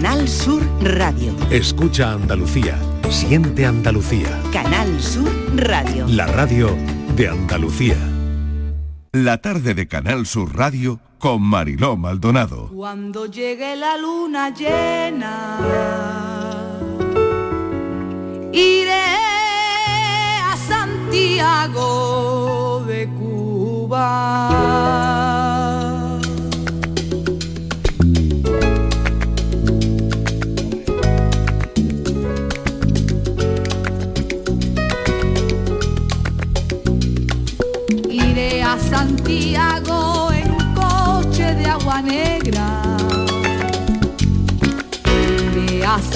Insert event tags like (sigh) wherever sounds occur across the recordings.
Canal Sur Radio. Escucha Andalucía. Siente Andalucía. Canal Sur Radio. La radio de Andalucía. La tarde de Canal Sur Radio con Mariló Maldonado. Cuando llegue la luna llena, iré a Santiago de Cuba.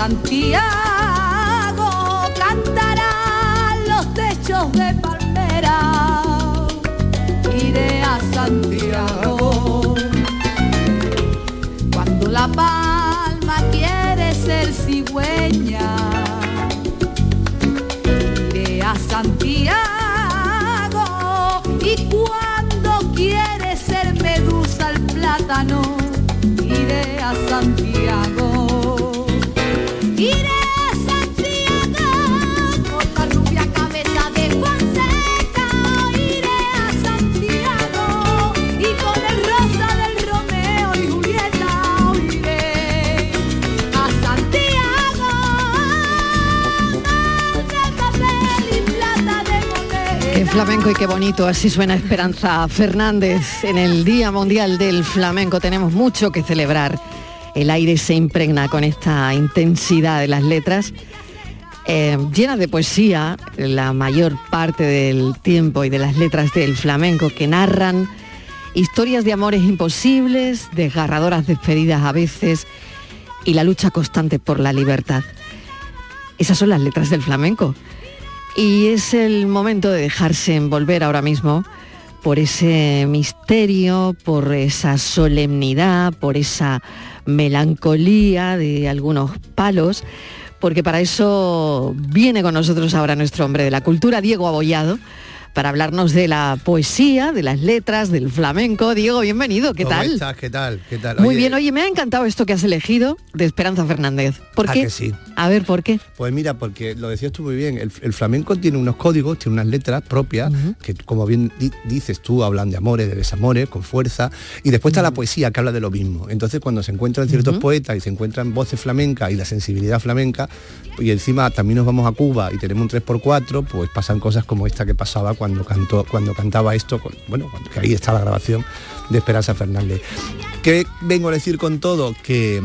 Santiago, cantarán los techos de palmera. Iré a Santiago. Cuando la palma quiere ser cigüeña. Iré a Santiago y cuando quiere ser medusa el plátano, iré a Santiago. Flamenco y qué bonito, así suena Esperanza Fernández. En el Día Mundial del Flamenco tenemos mucho que celebrar. El aire se impregna con esta intensidad de las letras, eh, llenas de poesía, la mayor parte del tiempo y de las letras del flamenco que narran historias de amores imposibles, desgarradoras despedidas a veces y la lucha constante por la libertad. Esas son las letras del flamenco. Y es el momento de dejarse envolver ahora mismo por ese misterio, por esa solemnidad, por esa melancolía de algunos palos, porque para eso viene con nosotros ahora nuestro hombre de la cultura, Diego Abollado, para hablarnos de la poesía, de las letras, del flamenco. Diego, bienvenido, ¿qué ¿Cómo tal? estás? ¿Qué tal? ¿Qué tal? Muy bien, oye, me ha encantado esto que has elegido de Esperanza Fernández. ¿Por ¿A qué? que sí? A ver, ¿por qué? Pues mira, porque lo decías tú muy bien, el, el flamenco tiene unos códigos, tiene unas letras propias, que como bien di- dices tú, hablan de amores, de desamores, con fuerza, y después está la poesía que habla de lo mismo. Entonces cuando se encuentran ciertos poetas y se encuentran voces flamencas y la sensibilidad flamenca, y encima también nos vamos a Cuba y tenemos un 3x4, pues pasan cosas como esta que pasaba cuando cantó, cuando cantaba esto, bueno, cuando- que ahí está la grabación de Esperanza Fernández. ¿Qué vengo a decir con todo? Que,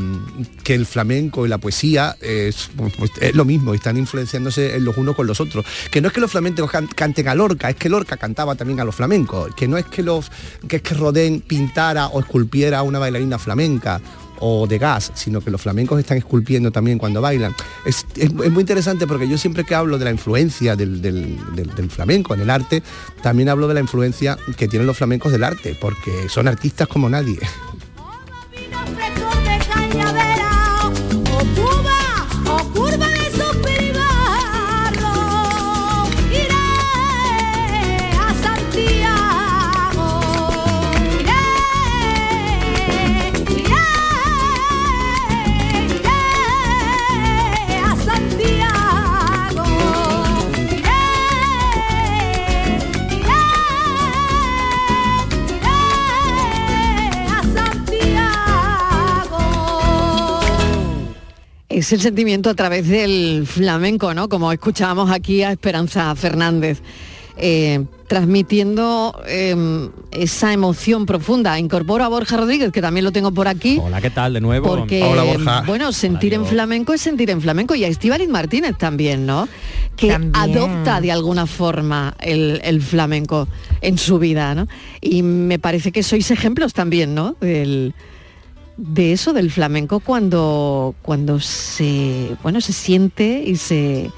que el flamenco y la poesía es, pues, es lo mismo, están influenciándose los unos con los otros. Que no es que los flamencos can- canten a Lorca, es que Lorca cantaba también a los flamencos. Que no es que los que es que Rodén pintara o esculpiera una bailarina flamenca o de gas, sino que los flamencos están esculpiendo también cuando bailan. Es, muy interesante porque yo siempre que hablo de la influencia del flamenco en el arte, también hablo de la influencia que tienen los flamencos del arte, porque son artistas como nadie. Es el sentimiento a través del flamenco, ¿no? Como escuchábamos aquí a Esperanza Fernández, eh, transmitiendo eh, esa emoción profunda. Incorporo a Borja Rodríguez, que también lo tengo por aquí. Hola, ¿qué tal? De nuevo. Porque, bueno, sentir en flamenco es sentir en flamenco y a Estíbaliz Martínez también, ¿no? Que También. adopta de alguna forma el, el flamenco en su vida, ¿no? Y me parece que sois ejemplos también, ¿no? Del- de eso, del flamenco, cuando, cuando se, bueno, se siente y se,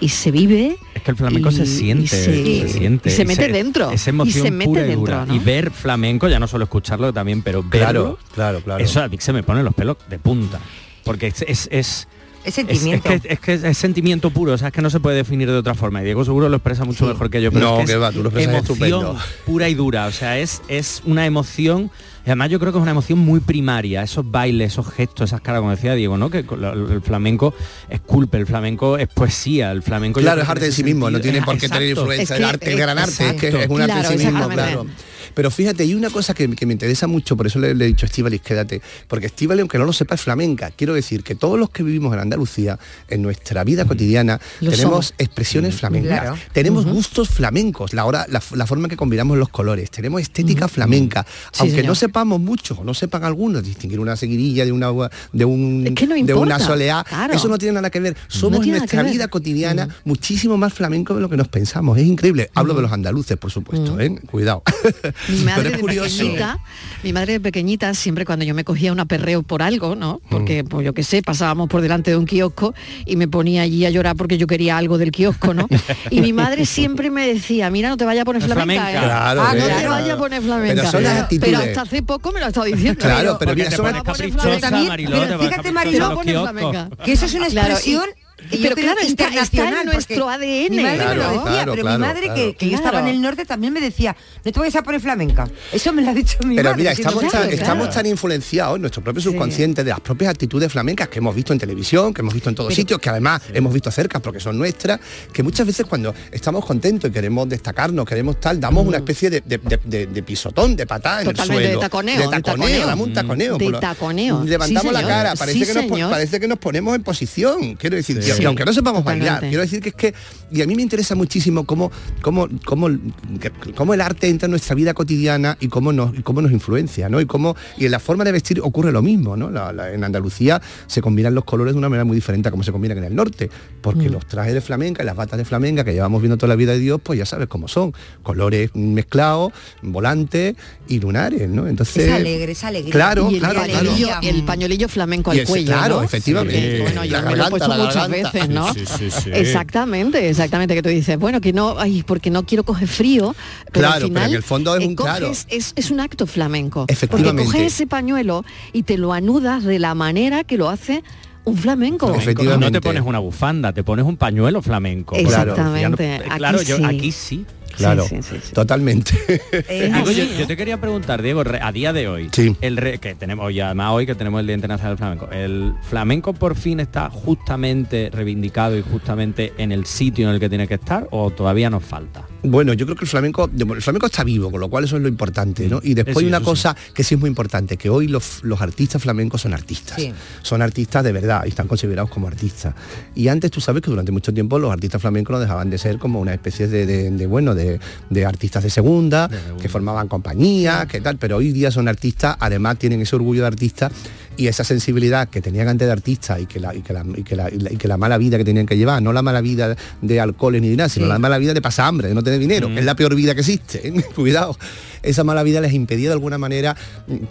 y se vive. Es que el flamenco y- se siente, y se, se siente. y se y mete dentro. Esa y emoción se mete pura y dentro, dura. ¿no? Y ver flamenco, ya no solo escucharlo también, pero Claro, verlo, claro, claro. eso a mí se me pone los pelos de punta. Porque es... es, es Es es- sentimiento. Es, que, es que es sentimiento puro, o sea, es que no se puede definir de otra forma. Y Diego seguro lo expresa mucho mejor que yo. Pero No, es que que es va, tú lo expresas emoción estupendo. pura y dura. O sea, es, es una emoción Y además yo creo que es una emoción muy primaria, esos bailes, esos gestos, esas caras, como decía Diego, ¿no? Que el flamenco es culpa, el flamenco es poesía, el flamenco... Claro, es arte en sí mismo, no tiene por qué tener influencia Es que- arte, el gran arte, es que es un arte Claro, en sí mismo, claro. Pero fíjate, hay una cosa que, que me interesa mucho, por eso le, le he dicho a Estíbaliz, quédate, porque Estíbaliz, aunque no lo sepa, es flamenca. Quiero decir que todos los que vivimos en Andalucía, en nuestra vida cotidiana, Lo tenemos somos. expresiones flamencas, Claro. tenemos gustos flamencos, la, hora, la, la forma que combinamos los colores, tenemos estética flamenca, Sí, aunque señor. no sepamos mucho, o no sepan algunos, distinguir una seguidilla de una de un Es que no de importa, una soleá, claro. eso no tiene nada que ver. Somos nada nuestra vida cotidiana muchísimo más flamenco de lo que nos pensamos. Es increíble. Hablo de los andaluces, por supuesto, ¿eh? Cuidado. (laughs) Mi Pero madre es de pequeñita, mi madre de pequeñita, siempre cuando yo me cogía un aperreo por algo, ¿no? Mm. Porque, pues yo qué sé, pasábamos por delante de un kiosco y me ponía allí a llorar porque yo quería algo del kiosco, ¿no? (laughs) Y mi madre siempre me decía, mira, no te vayas a poner flamenca, Flamenca. ¿eh? Claro, Ah, no te vayas a poner flamenca. Pero son las. Pero hasta hace poco me lo ha estado diciendo. Claro, pero Porque mira, te son- pero pones fíjate, Mariló, Te va a poner flamenca. Que eso es una Claro, expresión y pero claro, está- está en internacional, nuestro ADN, Mi madre me claro, lo decía, claro, pero claro, mi madre que, que yo estaba en el norte también me decía, no te vayas a poner flamenca. Eso me lo ha dicho mi Pero madre. mira, siendo estamos, tan, claro. estamos tan influenciados en nuestro propio subconsciente de las propias actitudes flamencas que hemos visto en televisión, que hemos visto en todos sitios, que además hemos visto cerca porque son nuestras, que muchas veces cuando estamos contentos y queremos destacarnos, queremos tal, damos una especie de, de- de- de- de pisotón, de patada en el Totalmente, de suelo. taconeo, De de taconeo, taconeo. damos un taconeo. De por lo- taconeo. Levantamos Sí, la cara, parece, que nos, parece que nos ponemos en posición. Quiero decir, y- Sí. y aunque no sepamos bailar, quiero decir que es que, y a mí me interesa muchísimo cómo, cómo, cómo, cómo el arte entra en nuestra vida cotidiana y cómo nos, y cómo nos influencia, ¿no? Y cómo, y en la forma de vestir ocurre lo mismo, ¿no? La- la- en Andalucía se combinan los colores de una manera muy diferente a como se combinan en el norte, porque Mm. los trajes de flamenca y las batas de flamenca que llevamos viendo toda la vida de Dios, pues ya sabes cómo son, colores mezclados, volantes y lunares, ¿no? Entonces, Es alegre, es alegría. Claro, y el, claro, el pañuelillo flamenco Y al ese- cuello, claro, ¿no? efectivamente. Sí, bueno, yo La me lo he puesto muchas garganta. Veces, ¿no? Sí, sí, sí. Exactamente, exactamente, que tú dices, bueno, que no, ay, porque no quiero coger frío, pero Claro, al pero final en el fondo es un- claro. es, es un acto flamenco. Efectivamente. Porque coges ese pañuelo y te lo anudas de la manera que lo hace un flamenco. Efectivamente. No te pones una bufanda, te pones un pañuelo flamenco. Claro. Exactamente. No- claro, aquí yo sí. aquí sí. Claro, Sí, sí, sí, sí. totalmente. Digo, yo, te quería preguntar, Diego, a día de hoy, Sí. el re- que tenemos ya además hoy que tenemos el Día Internacional del Flamenco, ¿el flamenco por fin está justamente reivindicado y justamente en el sitio en el que tiene que estar o todavía nos falta? Bueno, yo creo que el flamenco, el flamenco está vivo, con lo cual eso es lo importante, ¿no? Y después hay una cosa que sí es muy importante, que hoy los, los artistas flamencos son artistas. Sí. Son artistas de verdad y están considerados como artistas. Y antes tú sabes que durante mucho tiempo los artistas flamencos no dejaban de ser como una especie de, de- de, bueno, de, de artistas de segunda, que formaban compañías, que tal, pero hoy día son artistas, además tienen ese orgullo de artistas y esa sensibilidad que tenían antes de artistas y que la, y que la, y que la- y que la mala vida que tenían que llevar, no la mala vida de alcoholes ni de nada, sino Sí. la mala vida de pasar hambre, de no tener dinero, que es la peor vida que existe. ¿eh? (laughs) Cuidado. Esa mala vida les impedía de alguna manera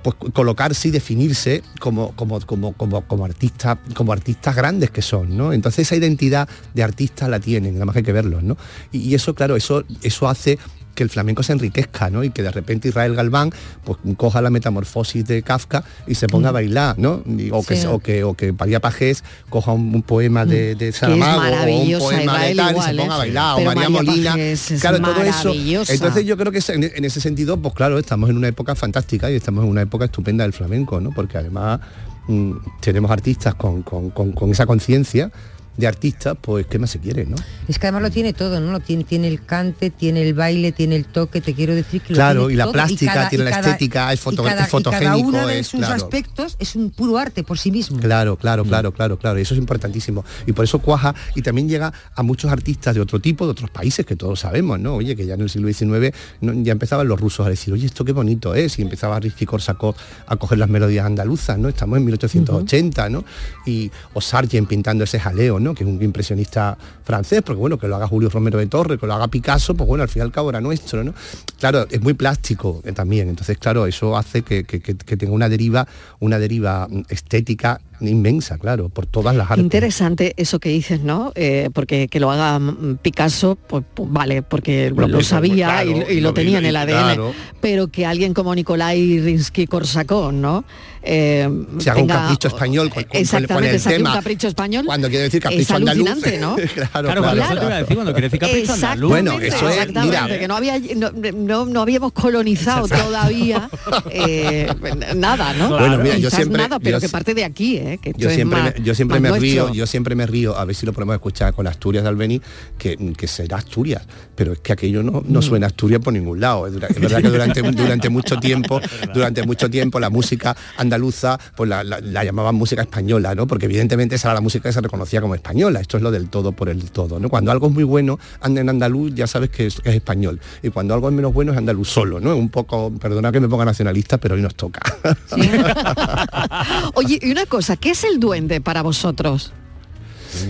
pues, colocarse y definirse como, como, como, como, como artistas, como artistas grandes que son, ¿no? Entonces esa identidad de artistas la tienen, nada más que hay que verlos, ¿no? Y, y eso, claro, eso, eso hace que el flamenco se enriquezca, ¿no? Y que de repente Israel Galván pues coja la metamorfosis de Kafka y se ponga a bailar, ¿no? Y- o, que, o que o que María Pajés coja un, un poema de, de Saramago o un poema de Israel tal y se ponga a ¿eh? bailar, Pero o María, María Molina. Es claro, todo eso. Entonces yo creo que en, en ese sentido, pues claro, estamos en una época fantástica y estamos en una época estupenda del flamenco, ¿no? Porque además mm, tenemos artistas con, con- con- con esa conciencia de artistas, pues qué más se quiere, ¿no? Es que además lo tiene todo, ¿no? Lo tiene, tiene el cante, tiene el baile, tiene el toque, te quiero decir que lo Claro, tiene y la todo, plástica, tiene y la estética, es foto- cada- es fotogénico, Y cada uno de es, sus claro. aspectos es un puro arte por sí mismo. Claro, claro, claro, claro, claro. Y eso es importantísimo. Y por eso cuaja y también llega a muchos artistas de otro tipo, de otros países que todos sabemos, ¿no? Oye, que ya en el siglo XIX no- ya empezaban los rusos a decir, oye, esto qué bonito es. Y empezaba Risky Korsakov a coger las melodías andaluzas, ¿no? Estamos en 1880, ¿no? Y o Sargent pintando ese jaleo, ¿no? Que es un impresionista francés, porque bueno, que lo haga Julio Romero de Torre, que lo haga Picasso, pues bueno, al fin y al cabo era nuestro, ¿no? Claro, es muy plástico eh, también. Entonces, claro, eso hace que, que- que- que tenga una deriva, una deriva mm, estética inmensa, claro, por todas las artes. Interesante eso que dices, ¿no? Eh, porque que lo haga mm, Picasso, pues, pues vale, porque Lo lo, pienso, sabía claro, y, y lo lo tenía en el ADN, claro. pero que alguien como Nikolai Rinsky-Korsakov, ¿no? Eh, Se haga un capricho español con, el tema. un capricho español. Cuando quiere decir es capricho andaluz. alucinante, ¿no? (laughs) claro, Claro, claro, eso te iba a decir cuando quiere decir capricho andaluz. Exactamente, Bueno, eso es, exactamente, mira. que no, había, no, no- no habíamos colonizado todavía (laughs) eh, nada, ¿no? Bueno, mira, yo Quizás siempre- nada, pero yo que parte de aquí, ¿eh? Que esto Yo es siempre, más- me, yo siempre más me río, yo siempre me río, a ver si lo podemos escuchar con Asturias de Albeni, que, que será Asturias, pero es que aquello no, Mm. no suena Asturias por ningún lado. Es, dura- es verdad que durante, (laughs) durante mucho tiempo, durante mucho tiempo la música andaluza, pues la, la- la llamaban música española, ¿no? Porque evidentemente esa era la música que se reconocía como española. Esto es lo del todo por el todo, ¿no? Cuando algo es muy bueno, anda en andaluz, ya sabes que es, que es español. Y cuando algo es menos bueno es andaluz solo, ¿no? Un poco, perdona que me ponga nacionalista, pero hoy nos toca. (laughs) Oye, y una cosa, ¿qué es el duende para vosotros?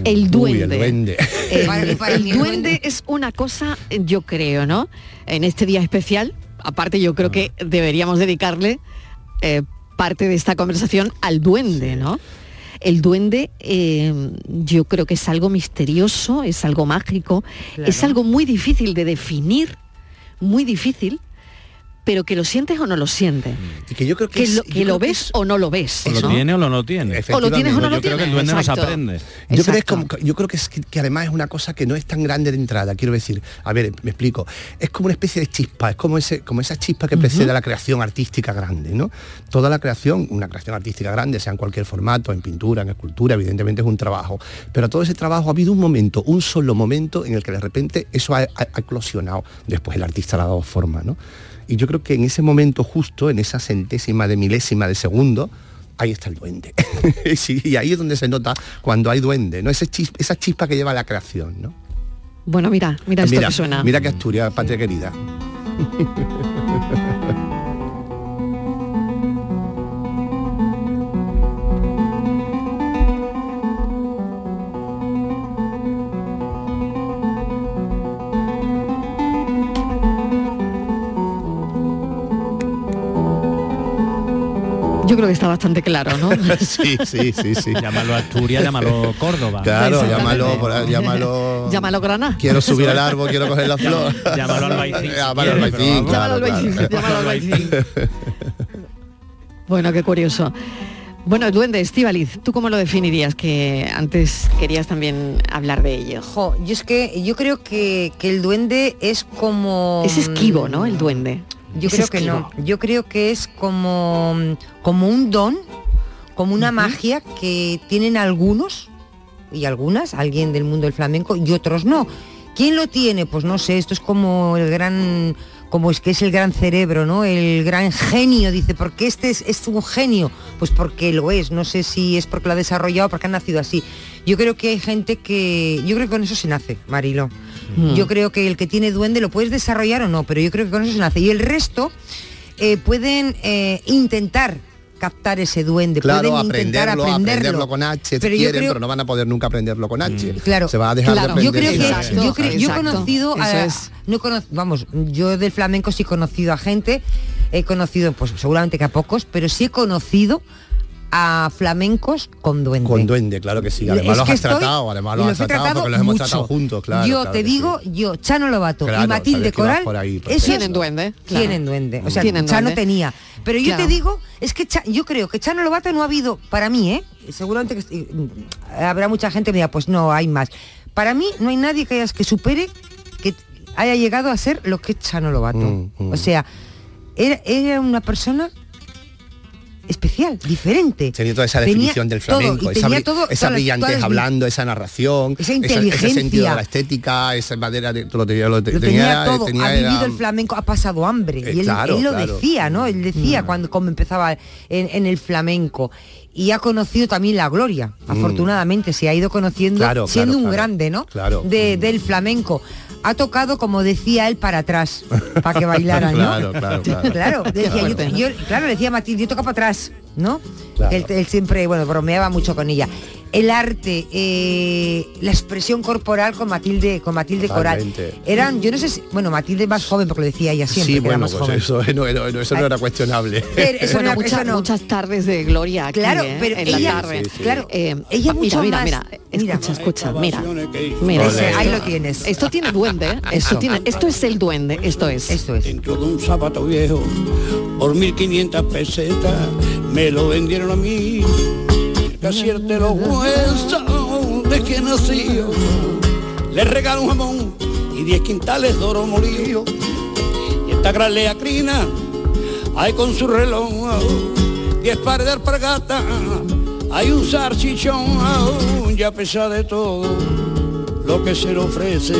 El duende. Uy, (laughs) el duende. El duende es una cosa, yo creo, ¿no? En este día especial, aparte yo creo que deberíamos dedicarle eh, parte de esta conversación al duende, ¿no? El duende eh, yo creo que es algo misterioso, es algo mágico, es algo muy difícil de definir, muy difícil, pero que lo sientes o no lo sientes, Y que yo creo que, que es- lo, yo que creo lo que ves es- o no lo ves. O lo tiene o lo no tiene. O lo tienes o no lo Yo creo que el tienes. duende nos aprende. Yo creo, que es Exacto. como- yo creo que, es que, que además es una cosa que no es tan grande de entrada, quiero decir, a ver, me explico, es como una especie de chispa, es como, ese, como esa chispa que precede a la creación artística grande, ¿no? Toda la creación, una creación artística grande, sea en cualquier formato, en pintura, en escultura, evidentemente es un trabajo, pero todo ese trabajo ha habido un momento, un solo momento en el que de repente eso ha, ha- ha eclosionado, después el artista le ha dado forma, ¿no? Y yo creo que en ese momento justo, en esa centésima de milésima de segundo, ahí está el duende. (laughs) Sí, y ahí es donde se nota cuando hay duende, ¿no? Ese chis- esa chispa que lleva a la creación, ¿no? Bueno, mira, mira esto que suena. mira que Asturias, patria querida. (laughs) Yo creo que está bastante claro, ¿no? (laughs) sí, sí, sí, sí. Llámalo Asturias, llámalo Córdoba. Claro, llámalo, llámalo. Llámalo Granada. Quiero subir al (laughs) árbol, quiero coger la flor. Llámalo Albaicín, si Llámalo claro, Llámalo claro. Albaicín, llámalo Albaicín. Bueno, qué curioso. Bueno, el duende, Estivaliz, ¿tú cómo lo definirías? Que antes querías también hablar de ello. Jo, yo es que yo creo que, que el duende es como Es esquivo, ¿no? El duende. Yo Es creo que no. Yo creo que es como, como un don, como una magia que tienen algunos y algunas, alguien del mundo del flamenco y otros no. ¿Quién lo tiene? Pues no sé, esto es como el gran como es que es el gran cerebro, ¿no? El gran genio, dice, ¿por qué este es, es un genio? Pues porque lo es, no sé si es porque lo ha desarrollado porque ha nacido así. Yo creo que hay gente que, yo creo que con eso se nace, Marilo. Mm. Yo creo que el que tiene duende lo puedes desarrollar o no, pero yo creo que con eso se nace. Y el resto eh, pueden eh, intentar captar ese duende, Claro, pueden intentar aprenderlo, aprenderlo, aprenderlo con H Pero yo quieren, creo- pero no van a poder nunca aprenderlo con H. Claro, Se va a dejar claro. de yo aprender creo que Exacto, yo, creo- yo he conocido a, es. no he cono- vamos yo del flamenco sí he conocido a gente he conocido pues seguramente que a pocos pero sí he conocido a flamencos con duende Con duende, claro que sí. Además Es los has tratado, además los los has he tratado tratado porque los hemos mucho. tratado juntos, claro. yo claro te digo sí. yo Chano Lobato Claro, y Matilde Coral por ahí, esos Tienen duende, claro. tienen duende o sea Tienen Chano duende. tenía pero yo Claro. te digo es que yo creo que Chano Lobato no ha habido para mí eh seguramente que estoy- habrá mucha gente que me diga pues no hay más para mí no hay nadie que hayas que supere que haya llegado a ser lo que es Chano Lobato Mm, mm. o sea era, era una persona especial, diferente. Tenía toda esa Tenía definición del todo, flamenco, y esa, tenía bri- todo- esa brillantez las- hablando, esa narración, Esa ese sentido de inteligencia. la estética, esa manera de lo tenía, lo te- Lo tenía, tenía, todo, tenía ha era- vivido el flamenco, ha pasado hambre. Eh, y él, claro, él lo claro. Mm. decía, ¿no? Él decía cuando como empezaba en, en el flamenco. Y ha conocido también la gloria, afortunadamente, se ha ido conociendo Mm. Claro, siendo claro, un claro. grande, ¿no? Claro. De- Mm. Del flamenco. Ha tocado, como decía él, para atrás, para que bailaran, (laughs) ¿no? Claro, claro, claro. (laughs) Claro, decía, yo, yo- claro, decía Matilde, yo toco para atrás, ¿no? Claro. Él, él siempre, bueno, bromeaba mucho con ella. el arte, eh, la expresión corporal con Matilde, con Matilde Coral. Totalmente. Eran, yo no sé si, bueno, Matilde es más joven porque lo decía ella siempre, Sí, que era bueno, más pues joven. eso, (laughs) no, no, no, eso no era cuestionable. Pero eso bueno, no- muchas, eso no. muchas tardes de gloria aquí, Claro, ¿eh? pero en ella- la tarde. Sí, sí. claro, Eh, ella mira, mucho mira, más- mira, mira. escucha, escucha, mira, mira. Ese, ahí lo tienes. Esto tiene duende, ¿eh? esto tiene, esto es el duende, esto es. Esto es. dentro de un zapato viejo por 1500 pesetas me lo vendieron a mí. Casi de los huesos de que nació. Le regalo un jamón y 10 quintales de oro molido. Y esta gran leacrina hay con su reloj 10 pares de alpargata hay un salchichón y a pesar de todo lo que se le ofrece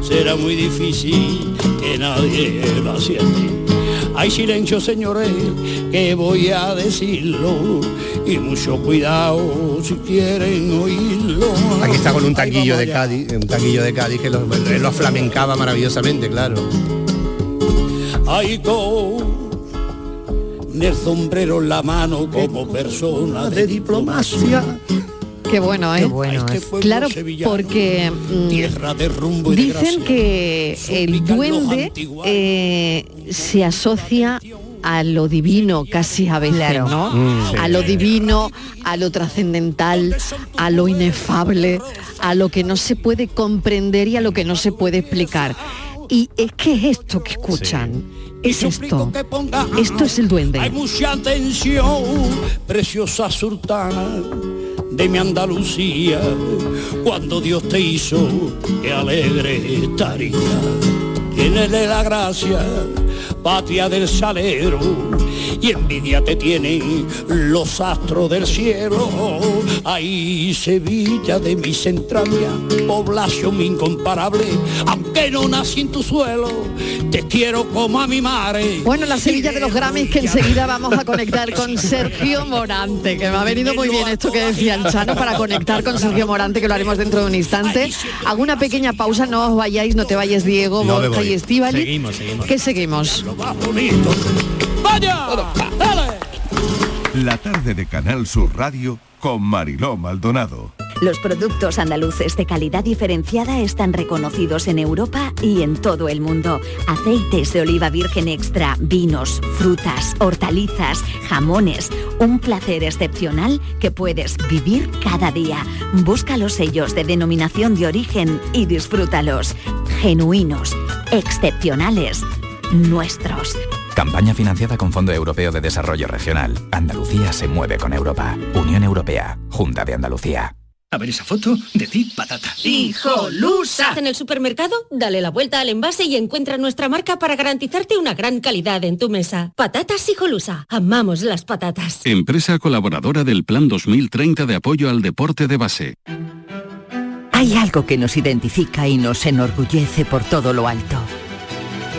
será muy difícil que nadie lo acierte. Hay silencio, señores, que voy a decirlo, y mucho cuidado si quieren oírlo. Aquí está con un taquillo de. Cádiz, un taquillo de Cádiz que lo, lo flamencaba maravillosamente, claro. Con el sombrero en la mano como persona de diplomacia. Qué bueno, ¿eh? Qué bueno Este Claro, sevillano, porque mm, tierra de rumbo y de dicen que el duende eh, se asocia a lo divino casi a veces, Claro. ¿no? Mm, sí. A lo divino, a lo trascendental, a lo inefable, a lo que no se puede comprender y a lo que no se puede explicar. Y es que es esto que escuchan. Es esto. que ponga- Esto es el Hay duende. mucha atención, preciosa sultana de mi Andalucía, cuando Dios te hizo, que alegre estaría. Tienes la gracia, patria del salero, y envidia te tienen los astros del cielo. Ahí Sevilla de mis entrañas, población incomparable, aunque no nací en tu suelo, te quiero como a mi madre. Bueno, la Sevilla de los Grammys que enseguida vamos a conectar con (laughs) Sergio Morante, que me ha venido muy bien esto que decía el Chano para conectar con Sergio Morante, que lo haremos dentro de un instante. Hago una pequeña pausa, no os vayáis, no te vayas Diego, No Borja y Estíbali. Seguimos, seguimos. ¿Qué seguimos? La tarde de Canal Sur Radio con Mariló Maldonado. Los productos andaluces de calidad diferenciada están reconocidos en Europa y en todo el mundo. Aceites de oliva virgen extra, vinos, frutas, hortalizas, jamones. Un placer excepcional que puedes vivir cada día. Busca los sellos de denominación de origen y disfrútalos. Genuinos, excepcionales, nuestros. Campaña financiada con Fondo Europeo de Desarrollo Regional. Andalucía se mueve con Europa. Unión Europea. Junta de Andalucía. A ver esa foto, decid patata. ¡Hijolusa! En el supermercado, dale la vuelta al envase y encuentra nuestra marca para garantizarte una gran calidad en tu mesa. Patatas Hijolusa. Amamos las patatas. Empresa colaboradora del Plan 2030 de apoyo al deporte de base. Hay algo que nos identifica y nos enorgullece por todo lo alto.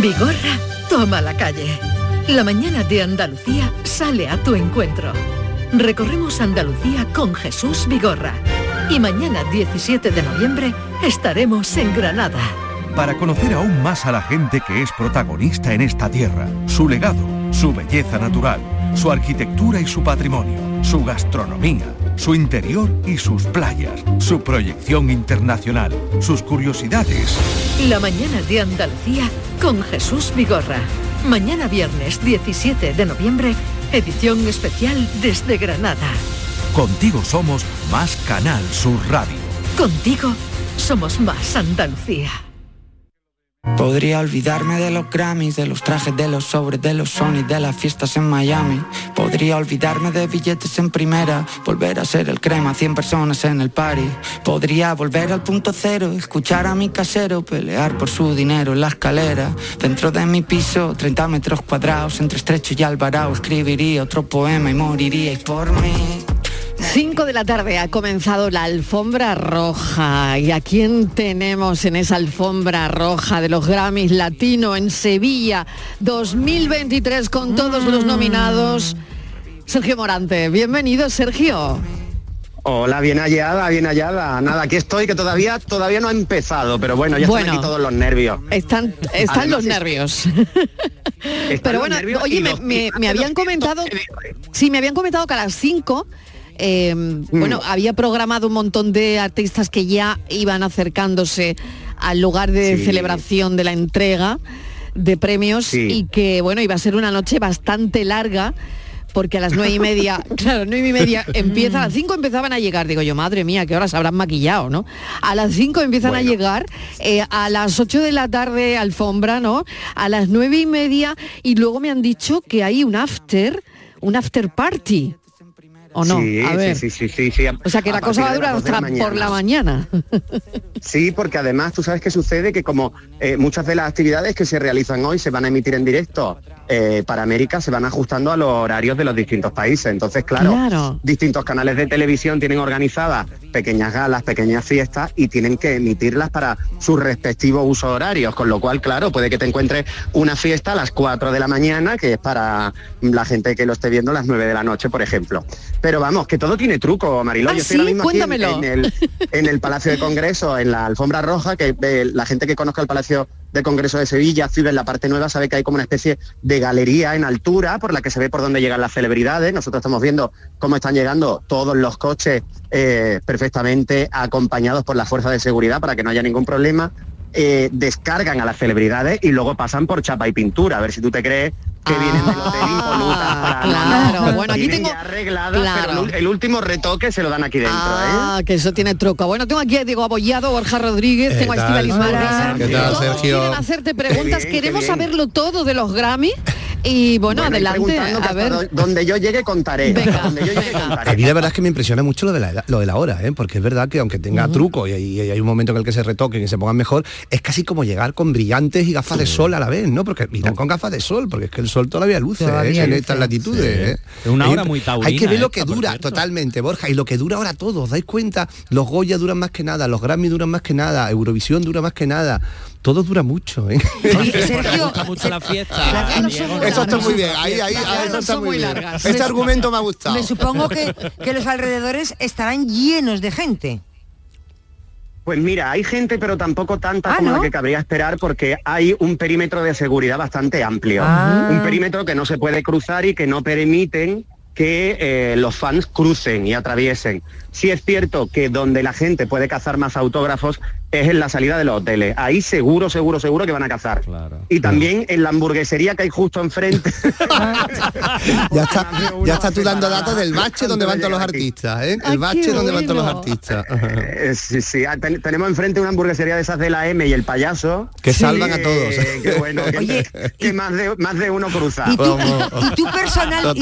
Vigorra, toma la calle. La mañana de Andalucía sale a tu encuentro. Recorremos Andalucía con Jesús Vigorra. Y mañana 17 de noviembre estaremos en Granada. Para conocer aún más a la gente que es protagonista en esta tierra, su legado, su belleza natural, su arquitectura y su patrimonio, su gastronomía, su interior y sus playas, su proyección internacional, sus curiosidades. La mañana de Andalucía con Jesús Vigorra. Mañana viernes 17 de noviembre, edición especial desde Granada. Contigo somos más Canal Sur Radio. Contigo somos más Andalucía. Podría olvidarme de los Grammys, de los trajes, de los sobres, de los Sony, de las fiestas en Miami. Podría olvidarme de billetes en primera, volver a ser el crema, 100 personas en el party. Podría volver al punto cero, escuchar a mi casero pelear por su dinero en la escalera. Dentro de mi piso, 30 metros cuadrados, entre estrecho y alvarado, escribiría otro poema y moriría y por mí. 5 de la tarde ha comenzado la alfombra roja. ¿Y a quién tenemos en esa alfombra roja de los Grammys Latino en Sevilla 2023 con todos los nominados? Sergio Morante, bienvenido Sergio. Hola, bien hallada, bien hallada. Nada, aquí estoy, que todavía todavía no ha empezado, pero bueno, ya Bueno. están aquí todos los nervios. Están, están Además, los nervios. (laughs) Están Pero bueno, oye, me, me- me habían comentado, sí, me habían comentado que a las 5, Mm. bueno, había programado un montón de artistas que ya iban acercándose al lugar de Sí. celebración de la entrega de premios Sí. y que, bueno, iba a ser una noche bastante larga porque a las nueve y media, (laughs) claro, nueve y media empieza, a las cinco empezaban a llegar, digo yo, madre mía, que horas habrán maquillado, ¿no? A las cinco empiezan a llegar, eh, a las ocho de la tarde alfombra, ¿no? A las nueve y media y luego me han dicho que hay un after, un after party. ¿O no? Sí, a ver. sí, sí, sí, sí, sí. O sea que la cosa va a durar hasta por la mañana. (laughs) Sí, porque además tú sabes que sucede que como eh, muchas de las actividades que se realizan hoy se van a emitir en directo eh, para América, se van ajustando a los horarios de los distintos países. Entonces, claro, Claro. distintos canales de televisión tienen organizadas pequeñas galas, pequeñas fiestas y tienen que emitirlas para sus respectivos usos horarios, con lo cual, claro, puede que te encuentres una fiesta a las 4 de la mañana, que es para la gente que lo esté viendo a las 9 de la noche, por ejemplo. Pero vamos, que todo tiene truco, Mariló. ¿Ah, Yo estoy ahora sí? mismo aquí en- el, en el Palacio de Congreso, en la alfombra roja, que eh, la gente que conozca el Palacio de Congreso de Sevilla, Ciudad en la parte nueva, sabe que hay como una especie de galería en altura por la que se ve por dónde llegan las celebridades. Nosotros estamos viendo cómo están llegando todos los coches eh, perfectamente acompañados por la fuerza de seguridad para que no haya ningún problema. Eh, descargan a las celebridades y luego pasan por chapa y pintura. A ver si tú te crees que vienen del hotel impolutas para Ah, claro. Bueno, aquí tengo- claro. pero el, último retoque se lo dan aquí dentro, ¿eh? Ah, que eso tiene truco. Bueno, tengo aquí a Diego Abollado, Borja Rodríguez, ¿Qué tengo a Hola. Martínez. ¿Qué tal, Todos Sergio? quieren hacerte preguntas, bien, queremos saberlo todo de los Grammy. Y bueno, Bueno, adelante, preguntando que a ver. do- donde yo llegue contaré. donde yo llegue contaré. A mí la verdad es que me impresiona mucho lo de la, lo de la hora, ¿eh? porque es verdad que aunque tenga truco y, y hay un momento en el que se retoquen y se pongan mejor, es casi como llegar con brillantes y gafas de sol a la vez, ¿no? Porque irán con gafas de sol, porque es que el sol todavía luce Todavía ¿eh? en luce. estas latitudes. Sí. ¿eh? Es una hora muy taurina Hay que ver lo que dura totalmente, Borja, y lo que dura ahora todo. ¿Os dais cuenta? Los Goya duran más que nada, los Grammy duran más que nada, Eurovisión dura más que nada todo dura mucho, ¿eh? Sergio, gusta eh, mucho la fiesta. Eso está muy bien. Ahí, ahí, eso muy. Largas. Este argumento me ha gustado. Me supongo que, que los alrededores estarán llenos de gente. Pues mira, hay gente, pero tampoco tanta ah, como la que cabría esperar porque hay un perímetro de seguridad bastante amplio. Ah. Un perímetro que no se puede cruzar y que no permiten que eh, los fans crucen y atraviesen. Sí es cierto que donde la gente puede cazar más autógrafos es en la salida de los hoteles. Ahí seguro, seguro, seguro que van a cazar. Y también en la hamburguesería que hay justo enfrente. (laughs) ya está, ya tú dando datos del bache donde van todos los artistas, ¿eh? El bache donde van todos los artistas. (laughs) Eh, sí, sí. Ah, tenemos enfrente una hamburguesería de esas de la M y el payaso. Que salvan a todos. Eh, (laughs) que bueno, que, y, más, de, más de uno cruza. Y tú, personal,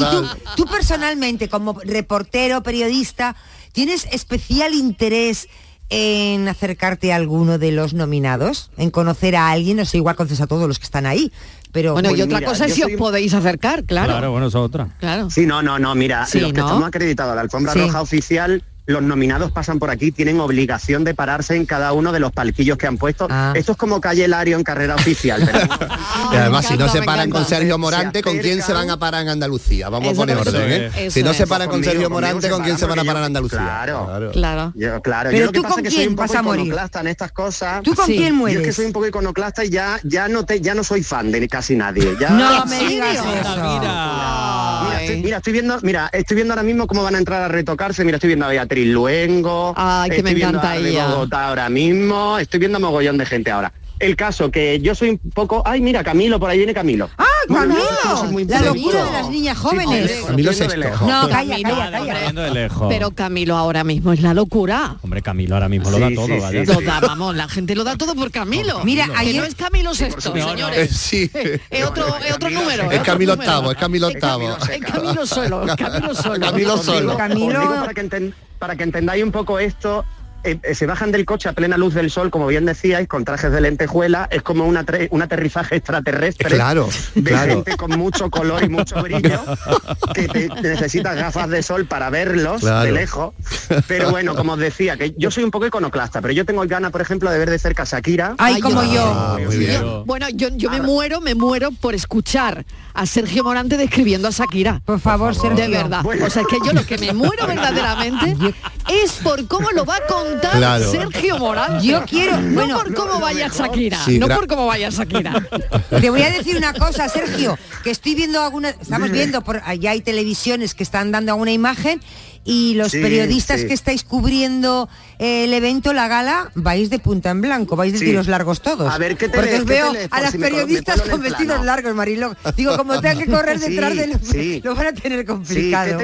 tú personalmente, como reportero, periodista, ¿Tienes especial interés en acercarte a alguno de los nominados? ¿En conocer a alguien? No sé, igual conoces a todos los que están ahí. Pero, bueno, y pues otra mira, cosa es si os podéis acercar, claro. Claro, bueno, esa otra. Claro. Sí, no, no, no, mira, sí, los que estamos acreditados a la alfombra roja oficial los nominados pasan por aquí, tienen obligación de pararse en cada uno de los palquillos que han puesto. Ah. Esto es como Calle Lario en carrera oficial. (laughs) y además, si no se paran con Sergio Morante, ¿con quién se van a parar en Andalucía? Vamos a poner orden, ¿eh? si no se paran con conmigo, Sergio Morante, ¿con quién se van a parar en Andalucía? Claro, claro. Yo, claro. Pero yo lo que tú pasa con es que soy un poco iconoclasta en estas cosas. ¿Tú con sí. quién mueres? Yo es que soy un poco iconoclasta y ya, ya, no, te, ya no soy fan de casi nadie. No me digas eso. Mira, estoy viendo, mira, estoy viendo ahora mismo cómo van a entrar a retocarse. Mira, estoy viendo a Beatriz Luengo. Ay, que estoy me encanta viendo a ahora mismo. Estoy viendo a mogollón de gente ahora el caso, que yo soy un poco, ay, mira, Camilo, por ahí viene Camilo. ¡Ah, Camilo! La locura de las niñas jóvenes. Sí, Camilo de lejos. No, calla, calla. De lejos. Pero Camilo ahora mismo es la locura. Hombre, Camilo ahora mismo lo da todo, la gente lo da todo por Camilo. Mira, ayer no es Camilo sexto, señores. (laughs) (laughs) Es otro, es otro número. Es Camilo octavo, es Camilo octavo. Es Camilo solo, (laughs) Camilo solo. Camilo solo. Para que entendáis un poco esto, eh, eh, se bajan del coche a plena luz del sol, como bien decíais, con trajes de lentejuela, es como una un aterrizaje extraterrestre eh, claro, de claro. gente con mucho color y mucho brillo, (laughs) que te, necesitas gafas de sol para verlos de lejos. Pero bueno, como os decía, que yo soy un poco iconoclasta, pero yo tengo el ganas, por ejemplo, de ver de cerca a Shakira. Ay, como ah, yo. Bueno, yo, yo me muero, me muero por escuchar a Sergio Morante describiendo a Shakira. Por favor. De verdad. O sea, es que yo lo que me muero (laughs) verdaderamente es por cómo lo va con claro. Sergio Morán. Yo (laughs) quiero. Bueno, no por cómo vaya Shakira. No por cómo vaya Shakira. Te voy a decir una cosa, Sergio, que estoy viendo algunas. Estamos viendo por allá hay televisiones que están dando alguna imagen y los periodistas que estáis cubriendo eh, el evento, la gala, vais de punta en blanco, vais de tiros largos todos. A ver qué te Porque os veo a las periodistas con vestidos largos, Mariló. Digo, como tengan que (laughs) correr detrás de los, (laughs) lo van a tener complicado.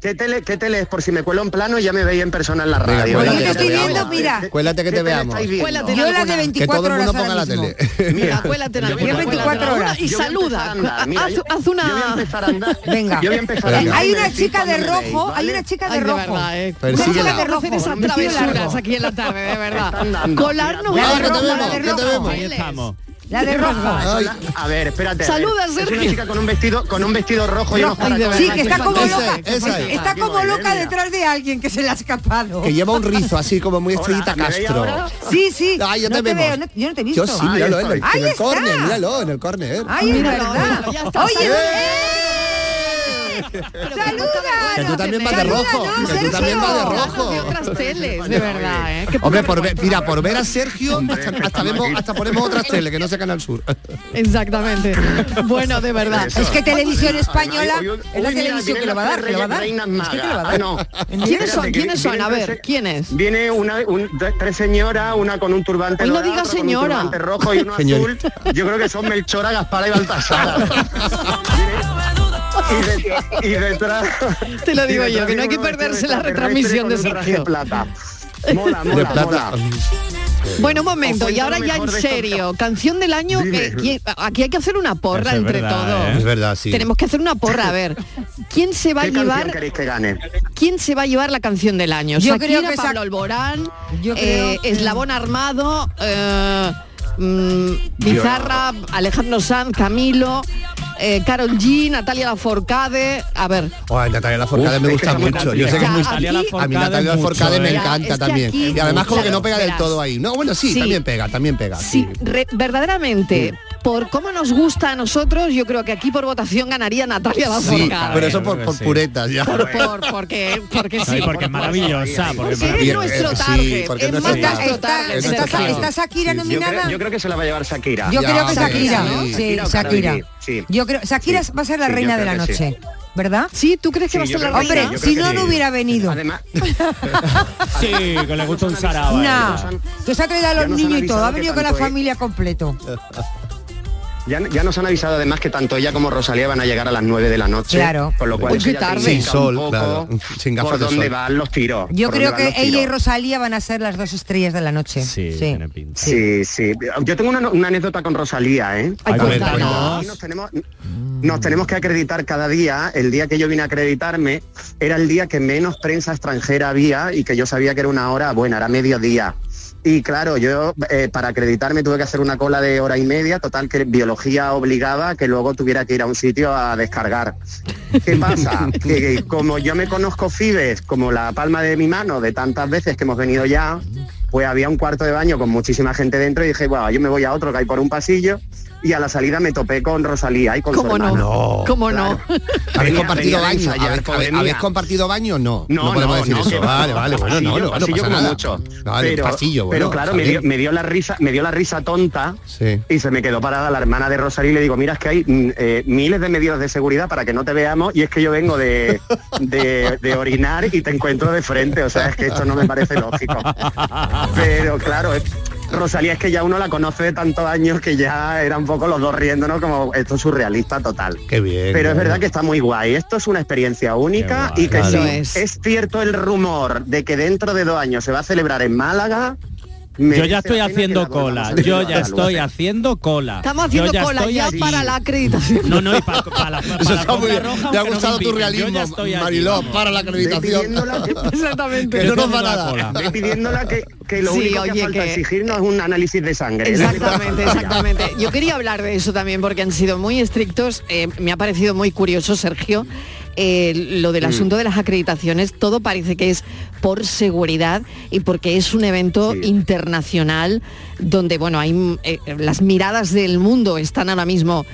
¿Qué tele, ¿Qué tele es? Por si me cuelo en plano ya me veía en persona en la radio. Mira, te. Cuélate que te veamos. Yo la de 24 horas. Que todo la tele. (laughs) Mira, cuélate la 24 horas. Y saluda. Haz una... Venga. Yo voy a empezar a andar. Hay una chica de rojo, hay una chica de rojo. Chica de rojo. aquí en la tarde, de verdad. Colarnos. La de rojo. A ver, espérate. Saluda. Sergio. Es una chica con un vestido, con un vestido rojo y Sí, que está como loca. Esa esa es. Está como loca detrás de alguien que se le ha escapado. Que lleva un rizo así como muy estrellita Castro. Sí, sí. Ah, yo no te, te veo, no, yo no te he visto. Yo sí, ah, míralo en el, en el corner, míralo en el corner. Ay, es verdad. Oye, ¡Saluda! Tú también vas de rojo. Tú también vas de rojo. Verdad. ¿eh? Hombre, por ver, mira, por ver a Sergio, hasta, ponemos otras teles, que no sea Canal Sur. Exactamente. Bueno, de verdad. Es que Televisión Española es la televisión que le va a dar, que lo que lo va a dar. ¿Quiénes son? ¿Quiénes son? A ver, ¿quiénes? Viene una, un, tres señoras, una con un turbante no diga señora. Rojo y uno (laughs) azul. Yo creo que son Melchora, Gaspara y Baltasar. (laughs) y, detrás... Te lo digo yo, que no hay que perderse la retransmisión de Sergio. plata. Mola, mola, de plata. Mola. Bueno, un momento, y ahora ya en serio, canción del año, que, aquí hay que hacer una porra entre verdad, todos. ¿eh? Es verdad, sí. Tenemos que hacer una porra, a ver. ¿Quién se va a llevar? ¿Quién se va a llevar la canción del año? Yo creo que Pablo Alborán, yo eh, creo, Eslabón Armado, eh, mm, Bizarra, Alejandro Sanz, Camilo, eh, Carol G, Natalia Laforcade. A ver. Natalia Laforcade me gusta mucho. A mí Natalia Laforcade me encanta también. Y además como que no pega del todo ahí. No, bueno, sí, también pega, también pega. Sí, verdaderamente mm por cómo nos gusta a nosotros, yo creo que aquí por votación ganaría Natalia Laforca. Sí, pero eso por, por puretas ya. Porque, porque sí. Porque es maravillosa. Porque, es nuestro target. Está, está, Shakira nominada. Yo creo, que se la va a llevar Shakira. Yo creo que Shakira. Sí, Shakira. Yo creo, Shakira va a ser la reina de la noche. ¿verdad? Sí, ¿tú crees que va a ser la creo, Hombre, sí, si no, no hubiera venido. Además... (laughs) sí, que le gusta un saraba. No, tú has traído a los niños y todo, ha venido con la ¿eh? familia completo. (laughs) Ya, ya nos han avisado además que tanto ella como Rosalía van a llegar a las 9 de la noche. Claro. Con lo cual Uy, qué tarde. Sin sol, un poco claro, sin gafas por de dónde sol. van los tiros. Yo creo que ella y. Rosalía van a ser las dos estrellas de la noche. Sí, sí. tiene pinta. Sí, sí. Yo tengo una, una anécdota con Rosalía, ¿eh? Ay, A ver, cuéntanos. Aquí nos tenemos, nos tenemos que acreditar cada día. El día que yo vine a acreditarme era el día que menos prensa extranjera había y que yo sabía que era una hora buena, era mediodía. Y claro, yo eh, para acreditarme tuve que hacer una cola de hora y media, total que biología obligaba que luego tuviera que ir a un sitio a descargar. ¿Qué pasa? (laughs) que como yo me conozco Fibes como la palma de mi mano de tantas veces que hemos venido ya, pues había un cuarto de baño con muchísima gente dentro y dije, bueno, yo me voy a otro que hay por un pasillo y a la salida me topé con Rosalía y con su ¿Cómo no? hermano. ¿Cómo no? ¿Habéis compartido baño? ¿Habéis, compartido baño? No. No, podemos no, decir no, eso. Vale, vale, bueno, Pasillo, no, no, no pasillo pasa como nada. mucho. Vale, pero, pasillo, bueno, pero claro, me dio, me dio la risa, me dio la risa tonta Sí. y se me quedó parada la hermana de Rosalía y le digo, mira, es que hay mm, eh, miles de medidas de seguridad para que no te veamos y es que yo vengo de, de, de orinar y te encuentro de frente, o sea, es que esto no me parece lógico. (laughs) Pero claro, es- Rosalía es que ya uno la conoce de tantos años que ya era un poco los dos riéndonos como esto es surrealista total. Qué bien. Pero es verdad que está muy guay. Esto es una experiencia única y que si Lo es. es. cierto el rumor de que dentro de dos años se va a celebrar en Málaga. Yo ya estoy haciendo cola. Yo ya la estoy haciendo cola. Estamos Yo haciendo ya cola estoy ya allí. para la acreditación. No, no, y para, para la, para Eso la está muy bien. roja, Te ha gustado me tu realismo, ya estoy allí, Mariló, para la acreditación. (laughs) Exactamente. Que no nos va nada. pidiéndola que, que lo Sí, único oye, que falta que- exigirnos es un análisis de sangre. Exactamente, (laughs) exactamente. Yo quería hablar de eso también porque han sido muy estrictos. Eh, me ha parecido muy curioso, Sergio, eh, lo del Mm. asunto de las acreditaciones. Todo parece que es por seguridad y porque es un evento Sí. internacional donde, bueno, hay eh, las miradas del mundo están ahora mismo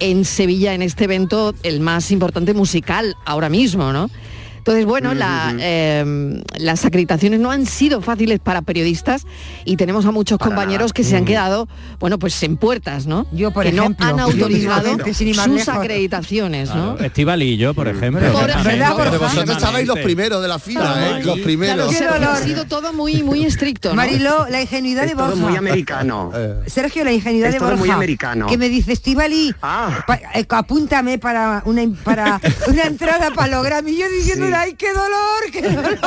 en Sevilla en este evento, el más importante musical ahora mismo, ¿no? Entonces, bueno, la, eh, las acreditaciones no han sido fáciles para periodistas y tenemos a muchos Para compañeros nada. que se han quedado, bueno, pues en puertas, ¿no? Yo, por que ejemplo, no han autorizado mismamente, sin ir más sus acreditaciones, ¿no? Claro, Estivali y yo, por ejemplo. Por ejemplo. ¿Verdad, Pero Borja? vosotros estabais los primeros de la fila, ¿eh? Los primeros. Claro, ha sido todo muy, muy estricto, ¿no? Mariló, la ingenuidad Es de todo Borja. muy americano. Eh, Sergio, la ingenuidad Es de todo Borja. muy americano. Que me dice, Estivali, Ah. pa- eh, apúntame para una, para una entrada para los Grammy. Y yo diciéndole, Sí. Ay, qué dolor, qué dolor.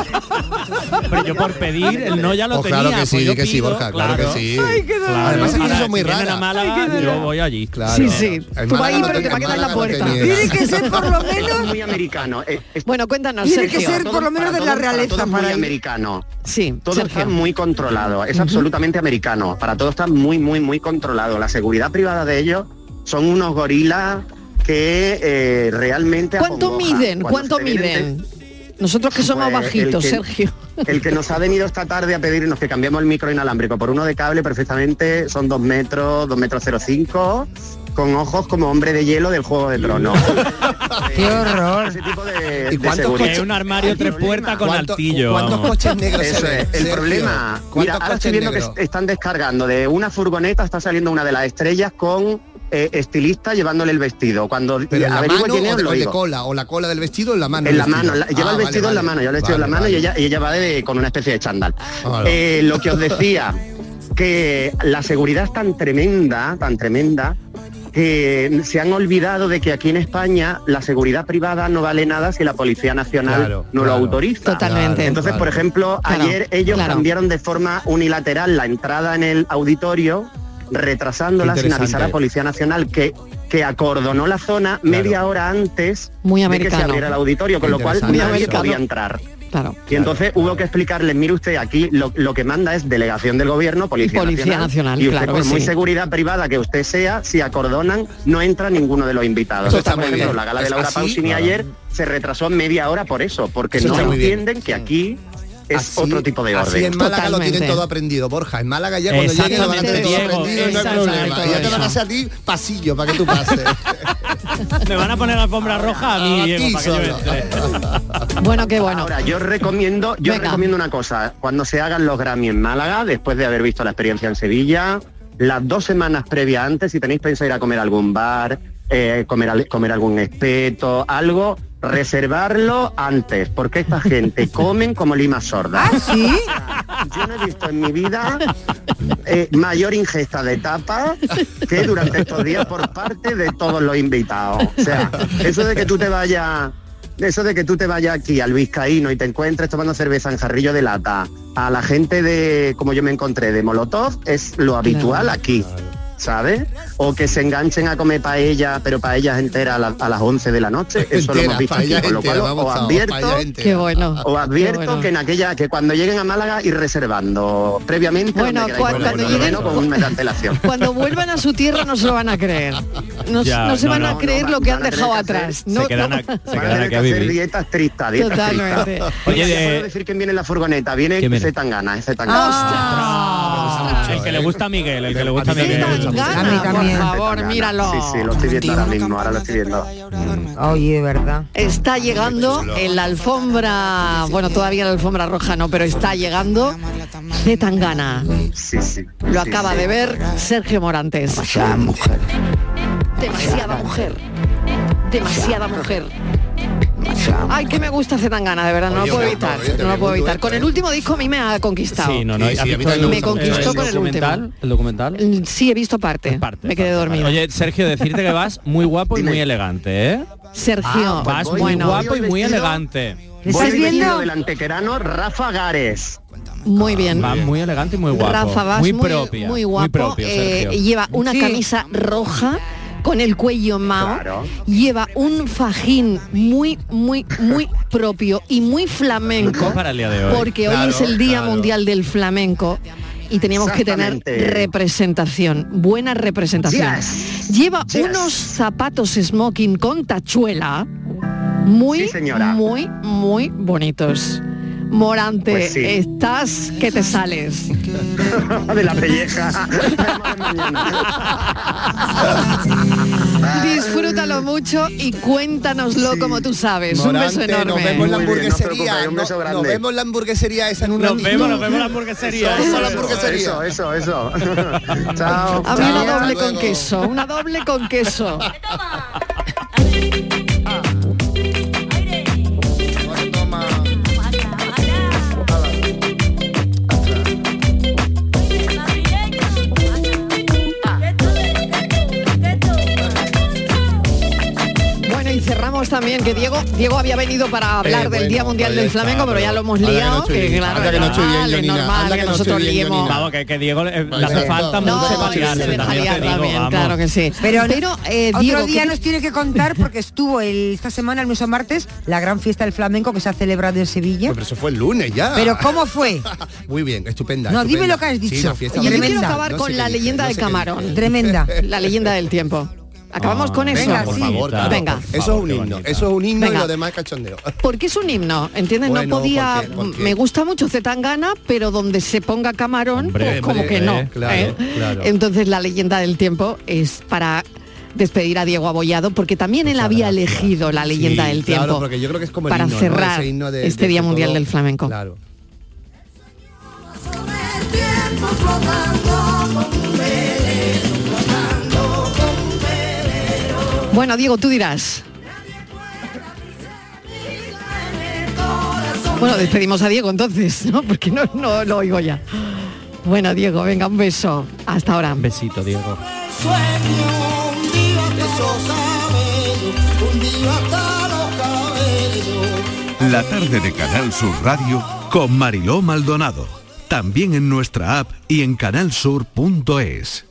Pero yo por pedir, el no ya lo Oh, tenía. claro que sí, pues que sí, pido, Borja, claro que sí. Ay, qué dolor. Claro. Además, aquí Ahora, son muy raras. Málaga, yo voy allí. Claro. Sí, sí. En Tú vas ahí, no pero te va a quedar en la puerta. Tiene que ser por lo menos... muy americano. Eh, es- Bueno, cuéntanos, Tiene que ser por lo menos de la realeza muy americano. Sí, Todo Sergio. está muy controlado, es absolutamente americano. Para todo está muy, muy, muy controlado. La seguridad privada de ellos son unos gorilas que eh, realmente... ¿Cuánto miden? Cuando ¿Cuánto miden? Nosotros que somos Pues, bajitos, el que- Sergio. El que nos ha venido esta tarde a pedirnos que cambiemos el micro inalámbrico por uno de cable, perfectamente son dos metros, dos metros cero cinco, con ojos como hombre de hielo del Juego de Tronos. (laughs) ¡Qué horror! Ese tipo de, ¿Y de cuántos seguridad. Es un armario tres puertas con ¿Cuánto- altillo. ¿Cuántos vamos. coches negros Eso se ven? es, el Sergio? problema. Mira, ¿Cuántos ahora estoy viendo negros? que están descargando de una furgoneta, está saliendo una de las estrellas con eh, estilista llevándole el vestido. Cuando Pero en la mano quién es, o de, lo o de digo. cola, o la cola del vestido en la mano. En la vestido. mano, la- lleva Ah, el vestido vale, en la vale. mano, lleva el vestido en la Vale, mano y vale. ella, y ella va de, con una especie de chándal. Vale. Eh, lo que os decía, que la seguridad es tan tremenda, tan tremenda, que se han olvidado de que aquí en España la seguridad privada no vale nada si la Policía Nacional Claro, no claro. lo autoriza. Totalmente. Entonces, por ejemplo, Claro, ayer ellos claro. cambiaron de forma unilateral la entrada en el auditorio, retrasándola avisar a Policía Nacional que que acordonó la zona media hora antes Muy de que se abriera el auditorio, con lo cual nadie podía entrar. Claro. Y entonces hubo que explicarles, mire usted, aquí lo, lo que manda es delegación del gobierno, Policía, Policía Nacional, y usted claro por muy sí. seguridad privada que usted sea, si acordonan, no entra ninguno de los invitados. Eso Esta, está por ejemplo, bien. la gala de Laura Pausini claro. ayer se retrasó media hora por eso, porque Eso no entienden que aquí es Así- otro tipo de Así orden. en Málaga lo tienen todo aprendido, Borja. En Málaga ya cuando lleguen lo van a tener todo aprendido y no hay exactamente problema. Ya te van a hacer a ti pasillo para que tú pases. (laughs) Me van a poner la alfombra roja a mí, A Diego, ti para que yo. (laughs) Bueno, qué bueno. Ahora, yo recomiendo, yo Venga. recomiendo una cosa. Cuando se hagan los Grammy en Málaga, después de haber visto la experiencia en Sevilla, las dos semanas previas antes, si tenéis pensado ir a comer a algún bar, eh, comer, al- comer algún espeto, algo, reservarlo antes, porque esta gente (laughs) comen como lima sorda. ¿Ah, sí? Yo no he visto en mi vida eh, mayor ingesta de tapas que durante estos días por parte de todos los invitados. O sea, eso de que tú te vayas eso de que tú te vayas aquí al Vizcaíno y te encuentres tomando cerveza en jarrillo de lata a la gente de, como yo me encontré, de Molotov, es lo habitual aquí. ¿Sabes? O que se enganchen a comer paella, pero paellas enteras a, la- a las 11 de la noche, eso lo hemos visto aquí, con lo cual os advierto. Qué bueno. os advierto Qué bueno. que en aquella, que cuando lleguen a Málaga ir reservando previamente Bueno, cuando lleguen- con (laughs) vuelvan a su tierra no se lo van a creer. No, Ya, no se no, van a no, creer no, lo que han dejado atrás. se No, hacer vivir. dietas tristas, dietas Totalmente. Oye, puedo decir quién viene en la furgoneta, viene ¿Quién viene? Zetangana, es El que le gusta a Miguel, el que le gusta a Miguel. A mí también. por favor, míralo. Sí, sí, lo estoy viendo ahora mismo, ahora lo estoy viendo. Oye, de verdad. Está llegando en la alfombra, bueno, todavía la alfombra roja no, pero está llegando Zetangana. Sí, sí. Lo acaba de ver Sergio Morantes. Demasiada mujer. Demasiada mujer. Demasiada mujer. Ay, que me gusta Zetangana, de verdad, no lo puedo evitar. No lo puedo evitar. Con el último disco a mí me ha conquistado. Sí, no, no. Sí, ¿has sí, a mí visto también el- me conquistó el con el documental? último. ¿El documental? Mm, Sí, he visto parte. Parte, me quedé parte, dormida. parte. Oye, Sergio, decirte que vas muy guapo y muy elegante, ¿eh? Sergio, Ah, pues Vas voy- muy bueno, guapo y muy vestido- elegante. ¿Le Voy estás viendo? del antequerano Rafa Gares. muy bien. Va muy elegante y muy guapo. Rafa vas muy muy, propia. muy guapo. propio, eh, lleva una Sí. camisa roja con el cuello mao. Claro. Lleva un fajín muy, muy, muy propio y muy flamenco. Para el día de hoy. Porque hoy es el Día claro. Mundial del Flamenco. Y teníamos que tener representación, buena representación. Yes. Lleva Yes. unos zapatos smoking con tachuela muy, Sí, señora. muy, muy bonitos. Morante, Pues sí. estás que te sales. (laughs) de la pelleja. (laughs) Disfrútalo mucho y cuéntanoslo Sí. como tú sabes. un Morante, beso enorme. Nos vemos en la Muy bien, no hamburguesería. un no- grande. nos vemos en la hamburguesería esa en un Nos vemos, nos vemos en la hamburguesería. Eso, Eso, la eso. hamburguesería. Eso, eso, eso. (laughs) Chao. A mí Chao, una doble con queso, una doble con queso. También que Diego Diego había venido para hablar Eh, del bueno, Día Mundial pues del Flamenco, pero ya lo hemos anda que no liado, estoy que bien, claro, anda que no estoy bien, normal, que que no nosotros estoy bien, liemos. Vamos, que, que Diego le, Pues hace eso. falta No, mucho también liar te digo, también, vamos. claro que sí. Pero, eh, otro día ¿qué- nos tiene que contar porque estuvo el- esta semana, el lunes o martes, la gran fiesta del flamenco que se ha celebrado en Sevilla. Pues, pero eso fue el lunes ya. Pero ¿cómo fue? (laughs) Muy bien, estupenda. No, dime lo que has Sí, dicho. Oye, yo quiero acabar con la leyenda del camarón. Tremenda. La leyenda del tiempo. Acabamos con eso. Venga, Por sí. favor, claro, Venga. por- Eso es un himno, eso es un himno Venga. y lo demás es cachondeo. Porque es un himno, ¿entiendes? Bueno, no podía. porque- porque- Me gusta mucho Zetangana, pero donde se ponga camarón, Hombre, pues como hombre, que no. eh, claro, ¿eh? claro. Entonces la leyenda del tiempo es para despedir a Diego Abollado, porque también él Muchas había gracias. elegido la leyenda Sí, del claro, tiempo porque yo creo que es como el para cerrar Ese himno de- este de Día Mundial todo- del Flamenco. Claro. Bueno, Diego, tú dirás. Bueno, despedimos a Diego entonces, ¿no? Porque no, no lo oigo ya. Bueno, Diego, venga, un beso. Hasta ahora. Un besito, Diego. La tarde de Canal Sur Radio con Mariló Maldonado. También en nuestra app y en canalsur.es.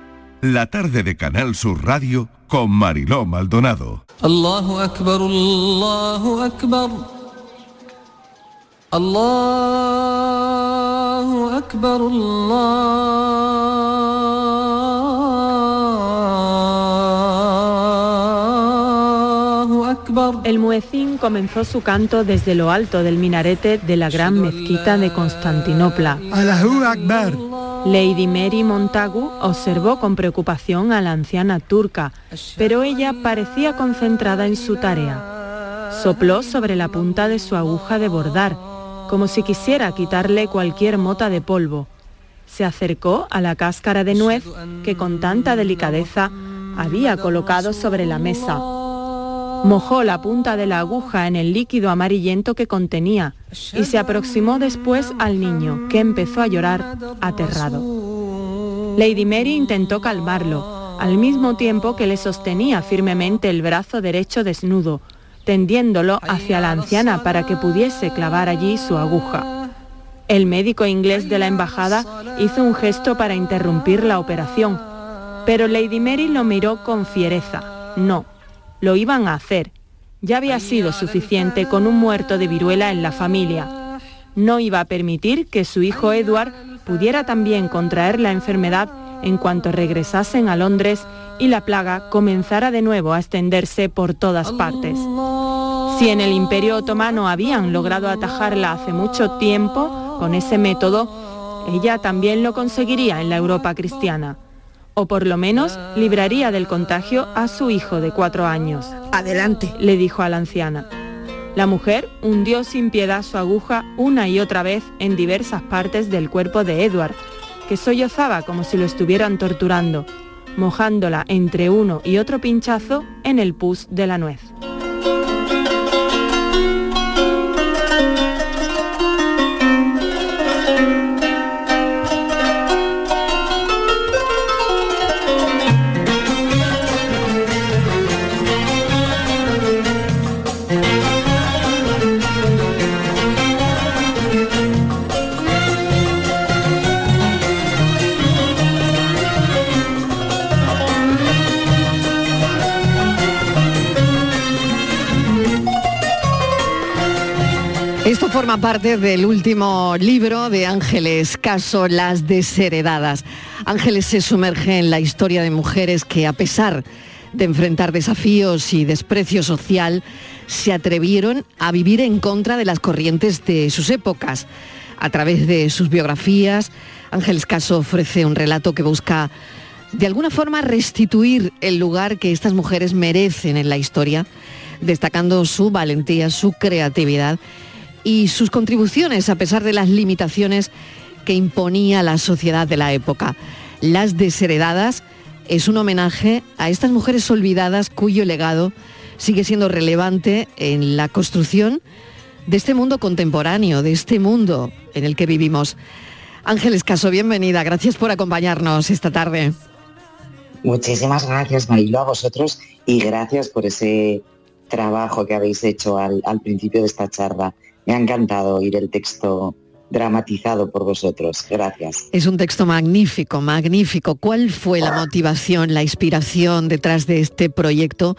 La tarde de Canal Sur Radio con Mariló Maldonado. Allahu Akbar, Allahu Akbar. Allahu Akbar, Allahu Akbar. El muecín comenzó su canto desde lo alto del minarete de la gran mezquita de Constantinopla. Allahu Akbar. Lady Mary Montagu observó con preocupación a la anciana turca, pero ella parecía concentrada en su tarea. Sopló sobre la punta de su aguja de bordar, como si quisiera quitarle cualquier mota de polvo. Se acercó a la cáscara de nuez que con tanta delicadeza había colocado sobre la mesa. Mojó la punta de la aguja en el líquido amarillento que contenía y se aproximó después al niño, que empezó a llorar aterrado. Lady Mary intentó calmarlo, al mismo tiempo que le sostenía firmemente el brazo derecho desnudo, tendiéndolo hacia la anciana para que pudiese clavar allí su aguja. El médico inglés de la embajada hizo un gesto para interrumpir la operación, pero Lady Mary lo miró con fiereza. No, lo iban a hacer. Ya había sido suficiente con un muerto de viruela en la familia. No iba a permitir que su hijo Edward pudiera también contraer la enfermedad en cuanto regresasen a Londres y la plaga comenzara de nuevo a extenderse por todas partes. Si en el Imperio Otomano habían logrado atajarla hace mucho tiempo con ese método, ella también lo conseguiría en la Europa cristiana o por lo menos libraría del contagio a su hijo de cuatro años. Adelante, le dijo a la anciana. La mujer hundió sin piedad su aguja una y otra vez en diversas partes del cuerpo de Edward, que sollozaba como si lo estuvieran torturando, mojándola entre uno y otro pinchazo en el pus de la nuez. Forma parte del último libro de Ángeles Caso, Las desheredadas. Ángeles se sumerge en la historia de mujeres que a pesar de enfrentar desafíos y desprecio social, se atrevieron a vivir en contra de las corrientes de sus épocas. A través de sus biografías, Ángeles Caso ofrece un relato que busca de alguna forma restituir el lugar que estas mujeres merecen en la historia, destacando su valentía, su creatividad y sus contribuciones a pesar de las limitaciones que imponía la sociedad de la época. Las desheredadas es un homenaje a estas mujeres olvidadas cuyo legado sigue siendo relevante en la construcción de este mundo contemporáneo, de este mundo en el que vivimos. Ángeles Caso, bienvenida, gracias por acompañarnos esta tarde. Muchísimas gracias, Marilo, a vosotros y gracias por ese trabajo que habéis hecho al, al principio de esta charla. Me ha encantado oír el texto dramatizado por vosotros. Gracias. Es un texto magnífico, magnífico. ¿Cuál fue la motivación, la inspiración detrás de este proyecto?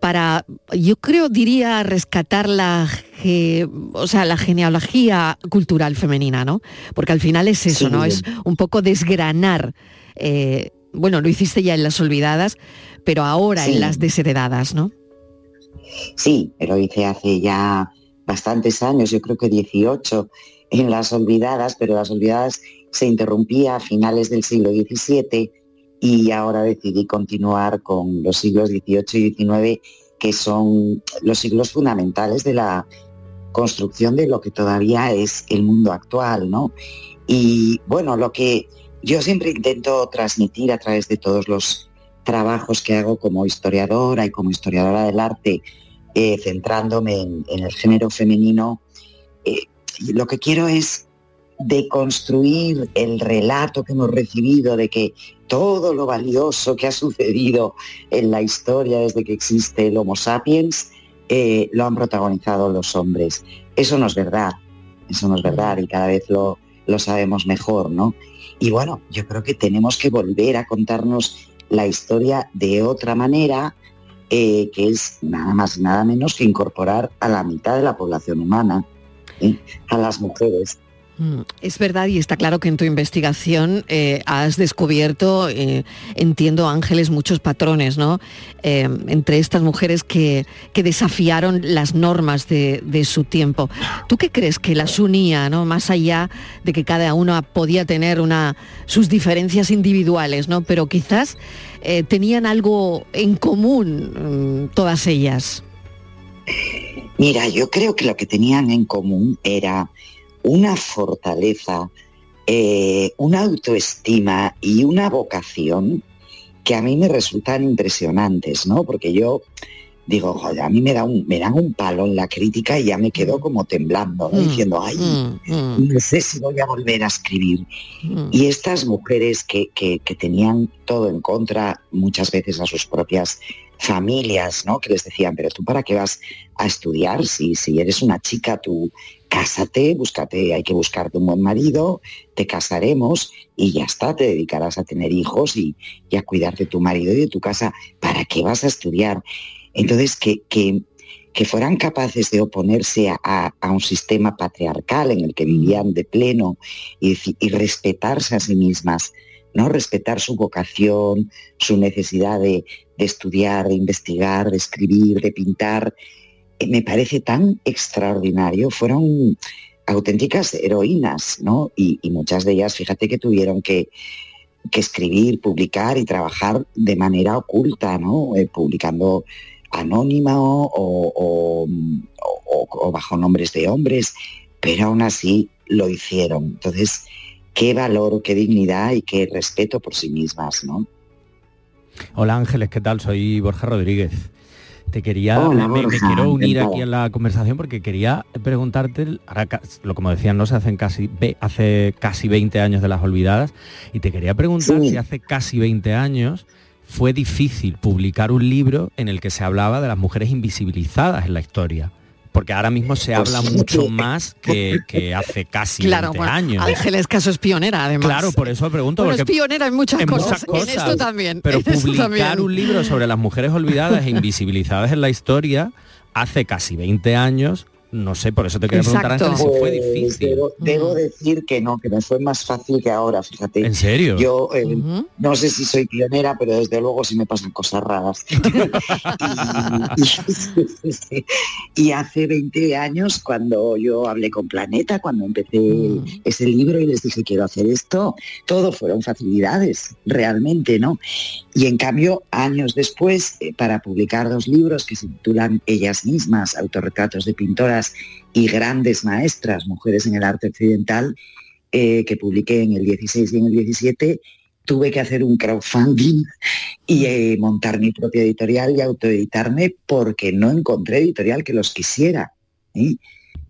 para, yo creo, diría, rescatar la, ge- o sea, la genealogía cultural femenina, ¿no? Porque al final es eso, Sí. ¿no? Es un poco desgranar, eh, bueno, lo hiciste ya en Las Olvidadas, pero ahora Sí. en Las Desheredadas, ¿no? Sí, lo hice hace ya bastantes años, yo creo que 18 en Las Olvidadas, pero Las Olvidadas se interrumpía a finales del siglo XVII y ahora decidí continuar con los siglos XVIII y XIX, que son los siglos fundamentales de la construcción de lo que todavía es el mundo actual, ¿no? Y bueno, lo que yo siempre intento transmitir a través de todos los trabajos que hago como historiadora y como historiadora del arte, eh, centrándome en, el género femenino, eh, lo que quiero es deconstruir el relato que hemos recibido de que todo lo valioso que ha sucedido en la historia desde que existe el Homo sapiens eh, lo han protagonizado los hombres. Eso no es verdad, eso no es verdad y cada vez lo, lo sabemos mejor, ¿no? Y bueno, yo creo que tenemos que volver a contarnos la historia de otra manera, eh, que es nada más y nada menos que incorporar a la mitad de la población humana, ¿eh? a las mujeres. Mm, Es verdad y está claro que en tu investigación eh, has descubierto, entiendo Ángeles, muchos patrones, ¿no? Entre estas mujeres que, que desafiaron las normas de, de su tiempo. ¿Tú qué crees que las unía, ¿no? Más allá de que cada una podía tener una, sus diferencias individuales, ¿no? Pero quizás eh, tenían algo en común mm, todas ellas. Mira, yo creo que lo que tenían en común era una fortaleza, eh, una autoestima y una vocación que a mí me resultan impresionantes, ¿no? Porque yo digo, joder, a mí me, da un, me dan un palo en la crítica y ya me quedo como temblando, ¿no? Mm, diciendo, ay, no sé si voy a volver a escribir. Y estas mujeres que, que- que tenían todo en contra, muchas veces a sus propias familias, ¿no? Que les decían, pero tú para qué vas a estudiar si, si eres una chica, tú cásate, búscate, hay que buscarte un buen marido, te casaremos y ya está, te dedicarás a tener hijos y, y a cuidar de tu marido y de tu casa. ¿Para qué vas a estudiar? Entonces, que, que, que fueran capaces de oponerse a, a- a un sistema patriarcal en el que vivían de pleno y, respetarse a sí mismas, ¿no? Respetar su vocación, su necesidad de, de estudiar, de investigar, de escribir, de pintar, eh, me parece tan extraordinario. Fueron auténticas heroínas, ¿no? Y, y muchas de ellas, fíjate que tuvieron que, que escribir, publicar y trabajar de manera oculta, ¿no? Eh, publicando anónima o, o- o- o bajo nombres de hombres, pero aún así lo hicieron. Entonces, qué valor, qué dignidad y qué respeto por sí mismas, ¿no? Hola Ángeles, ¿qué tal? Soy Borja Rodríguez. Te quería, Hola, me, quiero unir aquí en la conversación porque quería preguntarte, ahora lo como decían, no se hacen casi, hace casi 20 años de las olvidadas, y te quería preguntar si hace casi 20 años fue difícil publicar un libro en el que se hablaba de las mujeres invisibilizadas en la historia. Porque ahora mismo se Pues habla sí. mucho más que, que hace casi Claro, 20 bueno, años. Ángeles Caso es pionera, además. Claro, por eso pregunto. Bueno, es porque pionera en muchas, en cosas, muchas en esto también. Pero publicar también. un libro sobre las mujeres olvidadas e invisibilizadas en la historia hace casi 20 años, no sé, por eso te quería preguntar Exacto. Ángeles, si fue Pues difícil. Debo, debo decir que no, que me fue más fácil que ahora, fíjate. ¿En serio? Yo eh, no sé si soy pionera, pero desde luego sí me pasan cosas raras. (laughs) (laughs) y, y- y hace 20 años, cuando yo hablé con Planeta, cuando empecé ese libro y les dije quiero hacer esto, todo fueron facilidades, realmente, ¿no? Y en cambio, años después, eh, para publicar dos libros que se titulan Ellas mismas, autorretratos de pintoras y grandes maestras, mujeres en el arte occidental, eh, que publiqué en el 16 y en el 17, tuve que hacer un crowdfunding y eh, montar mi propia editorial y autoeditarme porque no encontré editorial que los quisiera. ¿eh?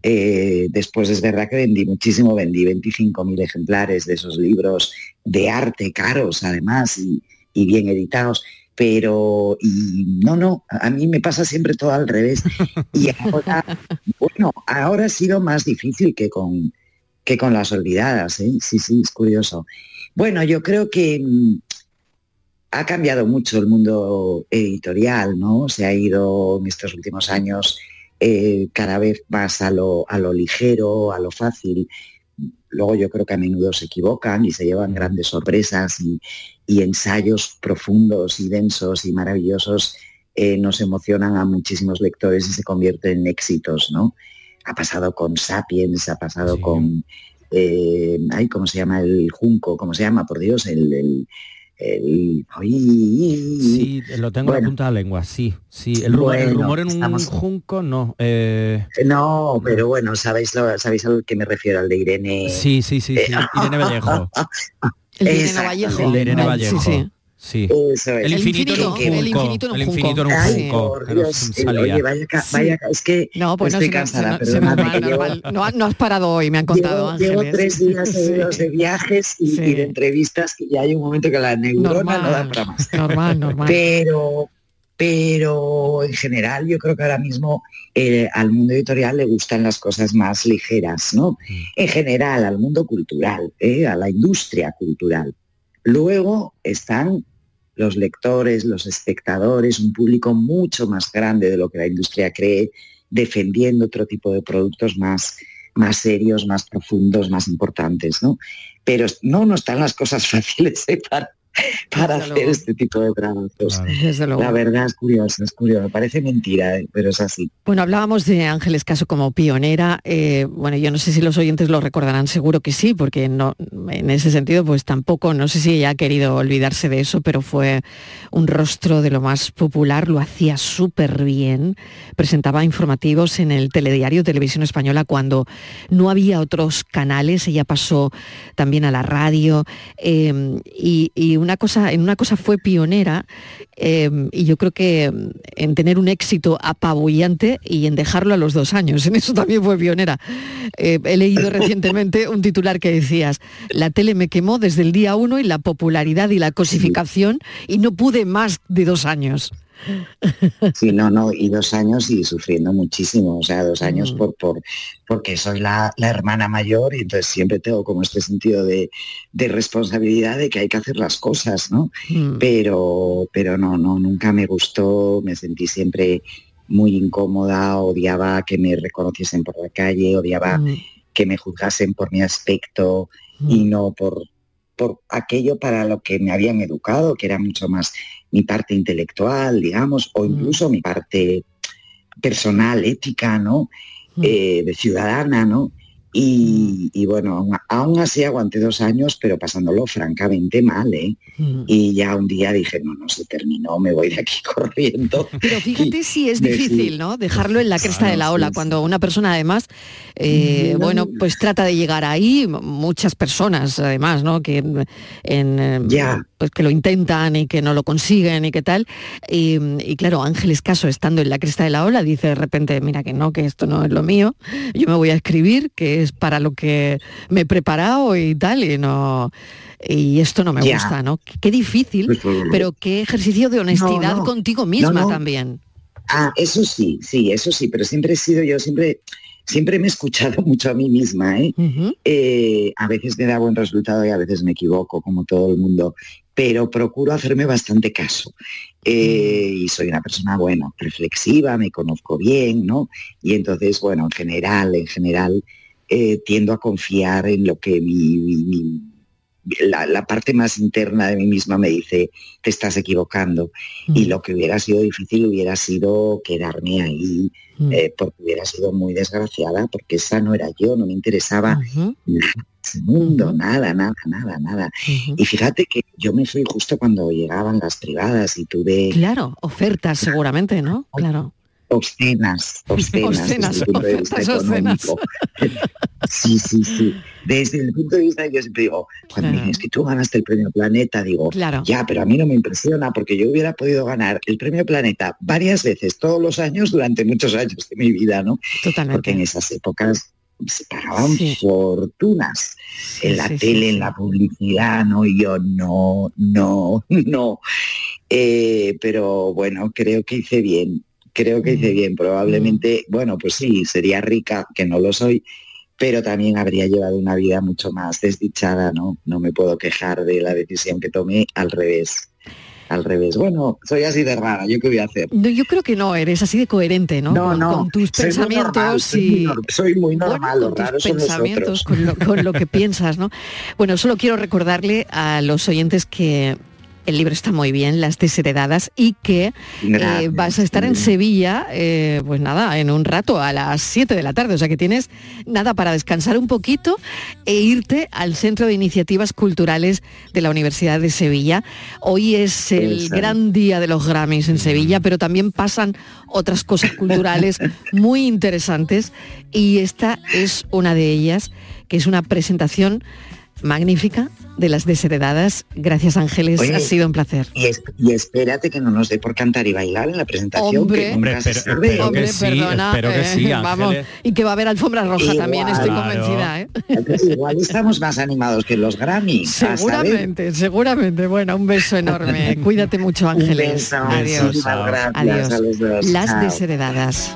Eh, después es verdad que vendí muchísimo, vendí 25.000 ejemplares de esos libros de arte caros además y bien editados, pero y no, no, a mí me pasa siempre todo al revés. Y ahora, (laughs) bueno, ahora ha sido más difícil que con, que con las olvidadas, ¿eh? sí, sí, es curioso. Bueno, yo creo que mm, ha cambiado mucho el mundo editorial, ¿no? Se ha ido en estos últimos años eh, cada vez más a lo, a lo ligero, a lo fácil. Luego yo creo que a menudo se equivocan y se llevan grandes sorpresas y, y ensayos profundos y densos y maravillosos eh, nos emocionan a muchísimos lectores y se convierten en éxitos, ¿no? Ha pasado con Sapiens, ha pasado con, eh, ay, ¿cómo se llama el junco? ¿Cómo se llama? Por Dios, el, el, el- ay, Sí, lo tengo en Bueno. la punta de la lengua, sí, sí. El rumor, el Bueno, rumor en un estamos- junco, no. eh, No, pero bueno, sabéis lo, sabéis al que me refiero, al de Irene. sí, sí, sí, sí. Irene Vallejo. (laughs) El de Irene Vallejo. El de Irene Vallejo. sí. Sí. Eso es. El infinito en un junco. el infinito en un El infinito en un Ay, junco. por Dios, el- oye, vaya, vaya es que No, pues estoy no, cansada, se me- se me- perdóname, normal, que llevo- normal. No, no has parado hoy, me han contado Llevo, llevo tres días (laughs) Sí. de viajes y, Sí. y de entrevistas que ya hay un momento que la neurona no da para más. normal, normal. Pero, pero en general yo creo que ahora mismo eh, al mundo editorial le gustan las cosas más ligeras, ¿no? En general, al mundo cultural, ¿eh? a la industria cultural. Luego están los lectores, los espectadores, un público mucho más grande de lo que la industria cree, defendiendo otro tipo de productos más, más serios, más profundos, más importantes, ¿no? Pero no, no están las cosas (laughs) fáciles (laughs) para Desde hacer luego. este tipo de trabajos. La verdad es curioso, es curioso. Parece mentira, ¿eh? pero es así. Bueno, hablábamos de Ángeles Caso como pionera. eh, bueno, yo no sé si los oyentes lo recordarán, seguro que sí, porque no, en ese sentido, pues tampoco, no sé si ella ha querido olvidarse de eso, pero fue un rostro de lo más popular, lo hacía súper bien, presentaba informativos en el telediario Televisión Española cuando no había otros canales, ella pasó también a la radio eh, y, y una cosa, en una cosa fue pionera eh, y yo creo que mm, en tener un éxito apabullante y en dejarlo a los dos años. (laughs) En eso también fue pionera. Eh, he leído (laughs) recientemente un titular que decías, la tele me quemó desde el día uno y la popularidad y la cosificación y no pude más de dos años. Sí, no, no, y dos años y sufriendo muchísimo, o sea, dos Mm. años por, por, porque soy la, la hermana mayor y entonces siempre tengo como este sentido de, de responsabilidad de que hay que hacer las cosas, ¿no? Mm. Pero, pero no, no, nunca me gustó, me sentí siempre muy incómoda, odiaba que me reconociesen por la calle, odiaba Mm. que me juzgasen por mi aspecto y no por, por aquello para lo que me habían educado, que era mucho más mi parte intelectual, digamos, o incluso mi parte personal, ética, ¿no? Eh, de ciudadana, ¿no? Y, y bueno, aún, así aguanté dos años, pero pasándolo francamente mal, ¿eh? Mm. Y ya un día dije, no, no, se terminó, me voy de aquí (laughs) corriendo. Pero fíjate si es difícil, ¿no? Dejarlo en la (laughs) cresta Claro, de la ola, sí. cuando una persona además, eh, No. bueno, pues trata de llegar ahí, muchas personas además, ¿no? Que en, en, Ya. Pues que lo intentan y que no lo consiguen y qué tal. Y, y claro, Ángeles Caso, estando en la cresta de la ola, dice de repente, mira que no, que esto no es lo mío, yo me voy a escribir, que es para lo que me he preparado y tal, y no... Y esto no me gusta, ¿no? Qué, difícil, (laughs) pero qué ejercicio de honestidad no. contigo misma No, también. Ah, eso sí, sí, eso sí, pero siempre he sido yo, siempre, siempre me he escuchado (laughs) mucho a mí misma, ¿eh? Eh, a veces me da buen resultado y a veces me equivoco, como todo el mundo, pero procuro hacerme bastante caso. Eh, y soy una persona, bueno, reflexiva, me conozco bien, ¿no? Y entonces, bueno, en general, en general, eh, tiendo a confiar en lo que mi, mi- mi- la, la parte más interna de mí misma me dice, te estás equivocando. Y lo que hubiera sido difícil hubiera sido quedarme ahí, eh, porque hubiera sido muy desgraciada, porque esa no era yo, no me interesaba nada mundo, nada, nada, nada, nada. Y fíjate que yo me fui justo cuando llegaban las privadas y tuve Claro, ofertas seguramente, ¿no? Claro. obscenas, obscenas, Obscenas, desde el punto de vista económico. Sí, sí, sí. Desde el punto de vista, yo siempre digo, cuando dicen, es que tú ganaste el premio Planeta, digo, Claro. ya, pero a mí no me impresiona porque yo hubiera podido ganar el premio Planeta varias veces, todos los años, durante muchos años de mi vida, ¿no? Totalmente. Porque en esas épocas se pagaban Sí. fortunas en la sí, tele, en la publicidad, ¿no? Y yo, no, no, (laughs) no. Eh, pero bueno, creo que hice bien, creo que Mm. hice bien. Probablemente, bueno, pues sí, sería rica, que no lo soy, pero también habría llevado una vida mucho más desdichada, ¿no? No me puedo quejar de la decisión que tomé, al revés. Al revés. Bueno, soy así de rara, ¿yo qué voy a hacer? No, yo creo que no, eres así de coherente, ¿no? No, con, no, con tus pensamientos normal, y soy muy normal, bueno, con tus pensamientos, con lo, con lo que (laughs) piensas, ¿no? Bueno, solo quiero recordarle a los oyentes que el libro está muy bien, Las desheredadas, y que eh, vas a estar en Sevilla, eh, pues nada, en un rato, a las 7 de la tarde, o sea que tienes nada para descansar un poquito e irte al Centro de Iniciativas Culturales de la Universidad de Sevilla. Hoy es el gran día de los Grammys en Sevilla, pero también pasan otras cosas culturales (laughs) muy interesantes y esta es una de ellas, que es una presentación magnífica de las desheredadas. Gracias Ángeles, Oye, ha sido un placer. Y, es- y espérate que no nos dé por cantar y bailar en la presentación. Hombre. que Hombre, nunca se espero- sabe. espero Hombre, que sí, perdona, espero que sí, eh, vamos, y que va a haber alfombra roja Igual. también, estoy Claro. convencida. ¿eh? Igual estamos más animados que los Grammy. a saber. Seguramente, seguramente. Bueno, un beso enorme. (laughs) Cuídate mucho, Ángeles. beso, Adiós. gracias Adiós. a los dos. Las Chao. desheredadas.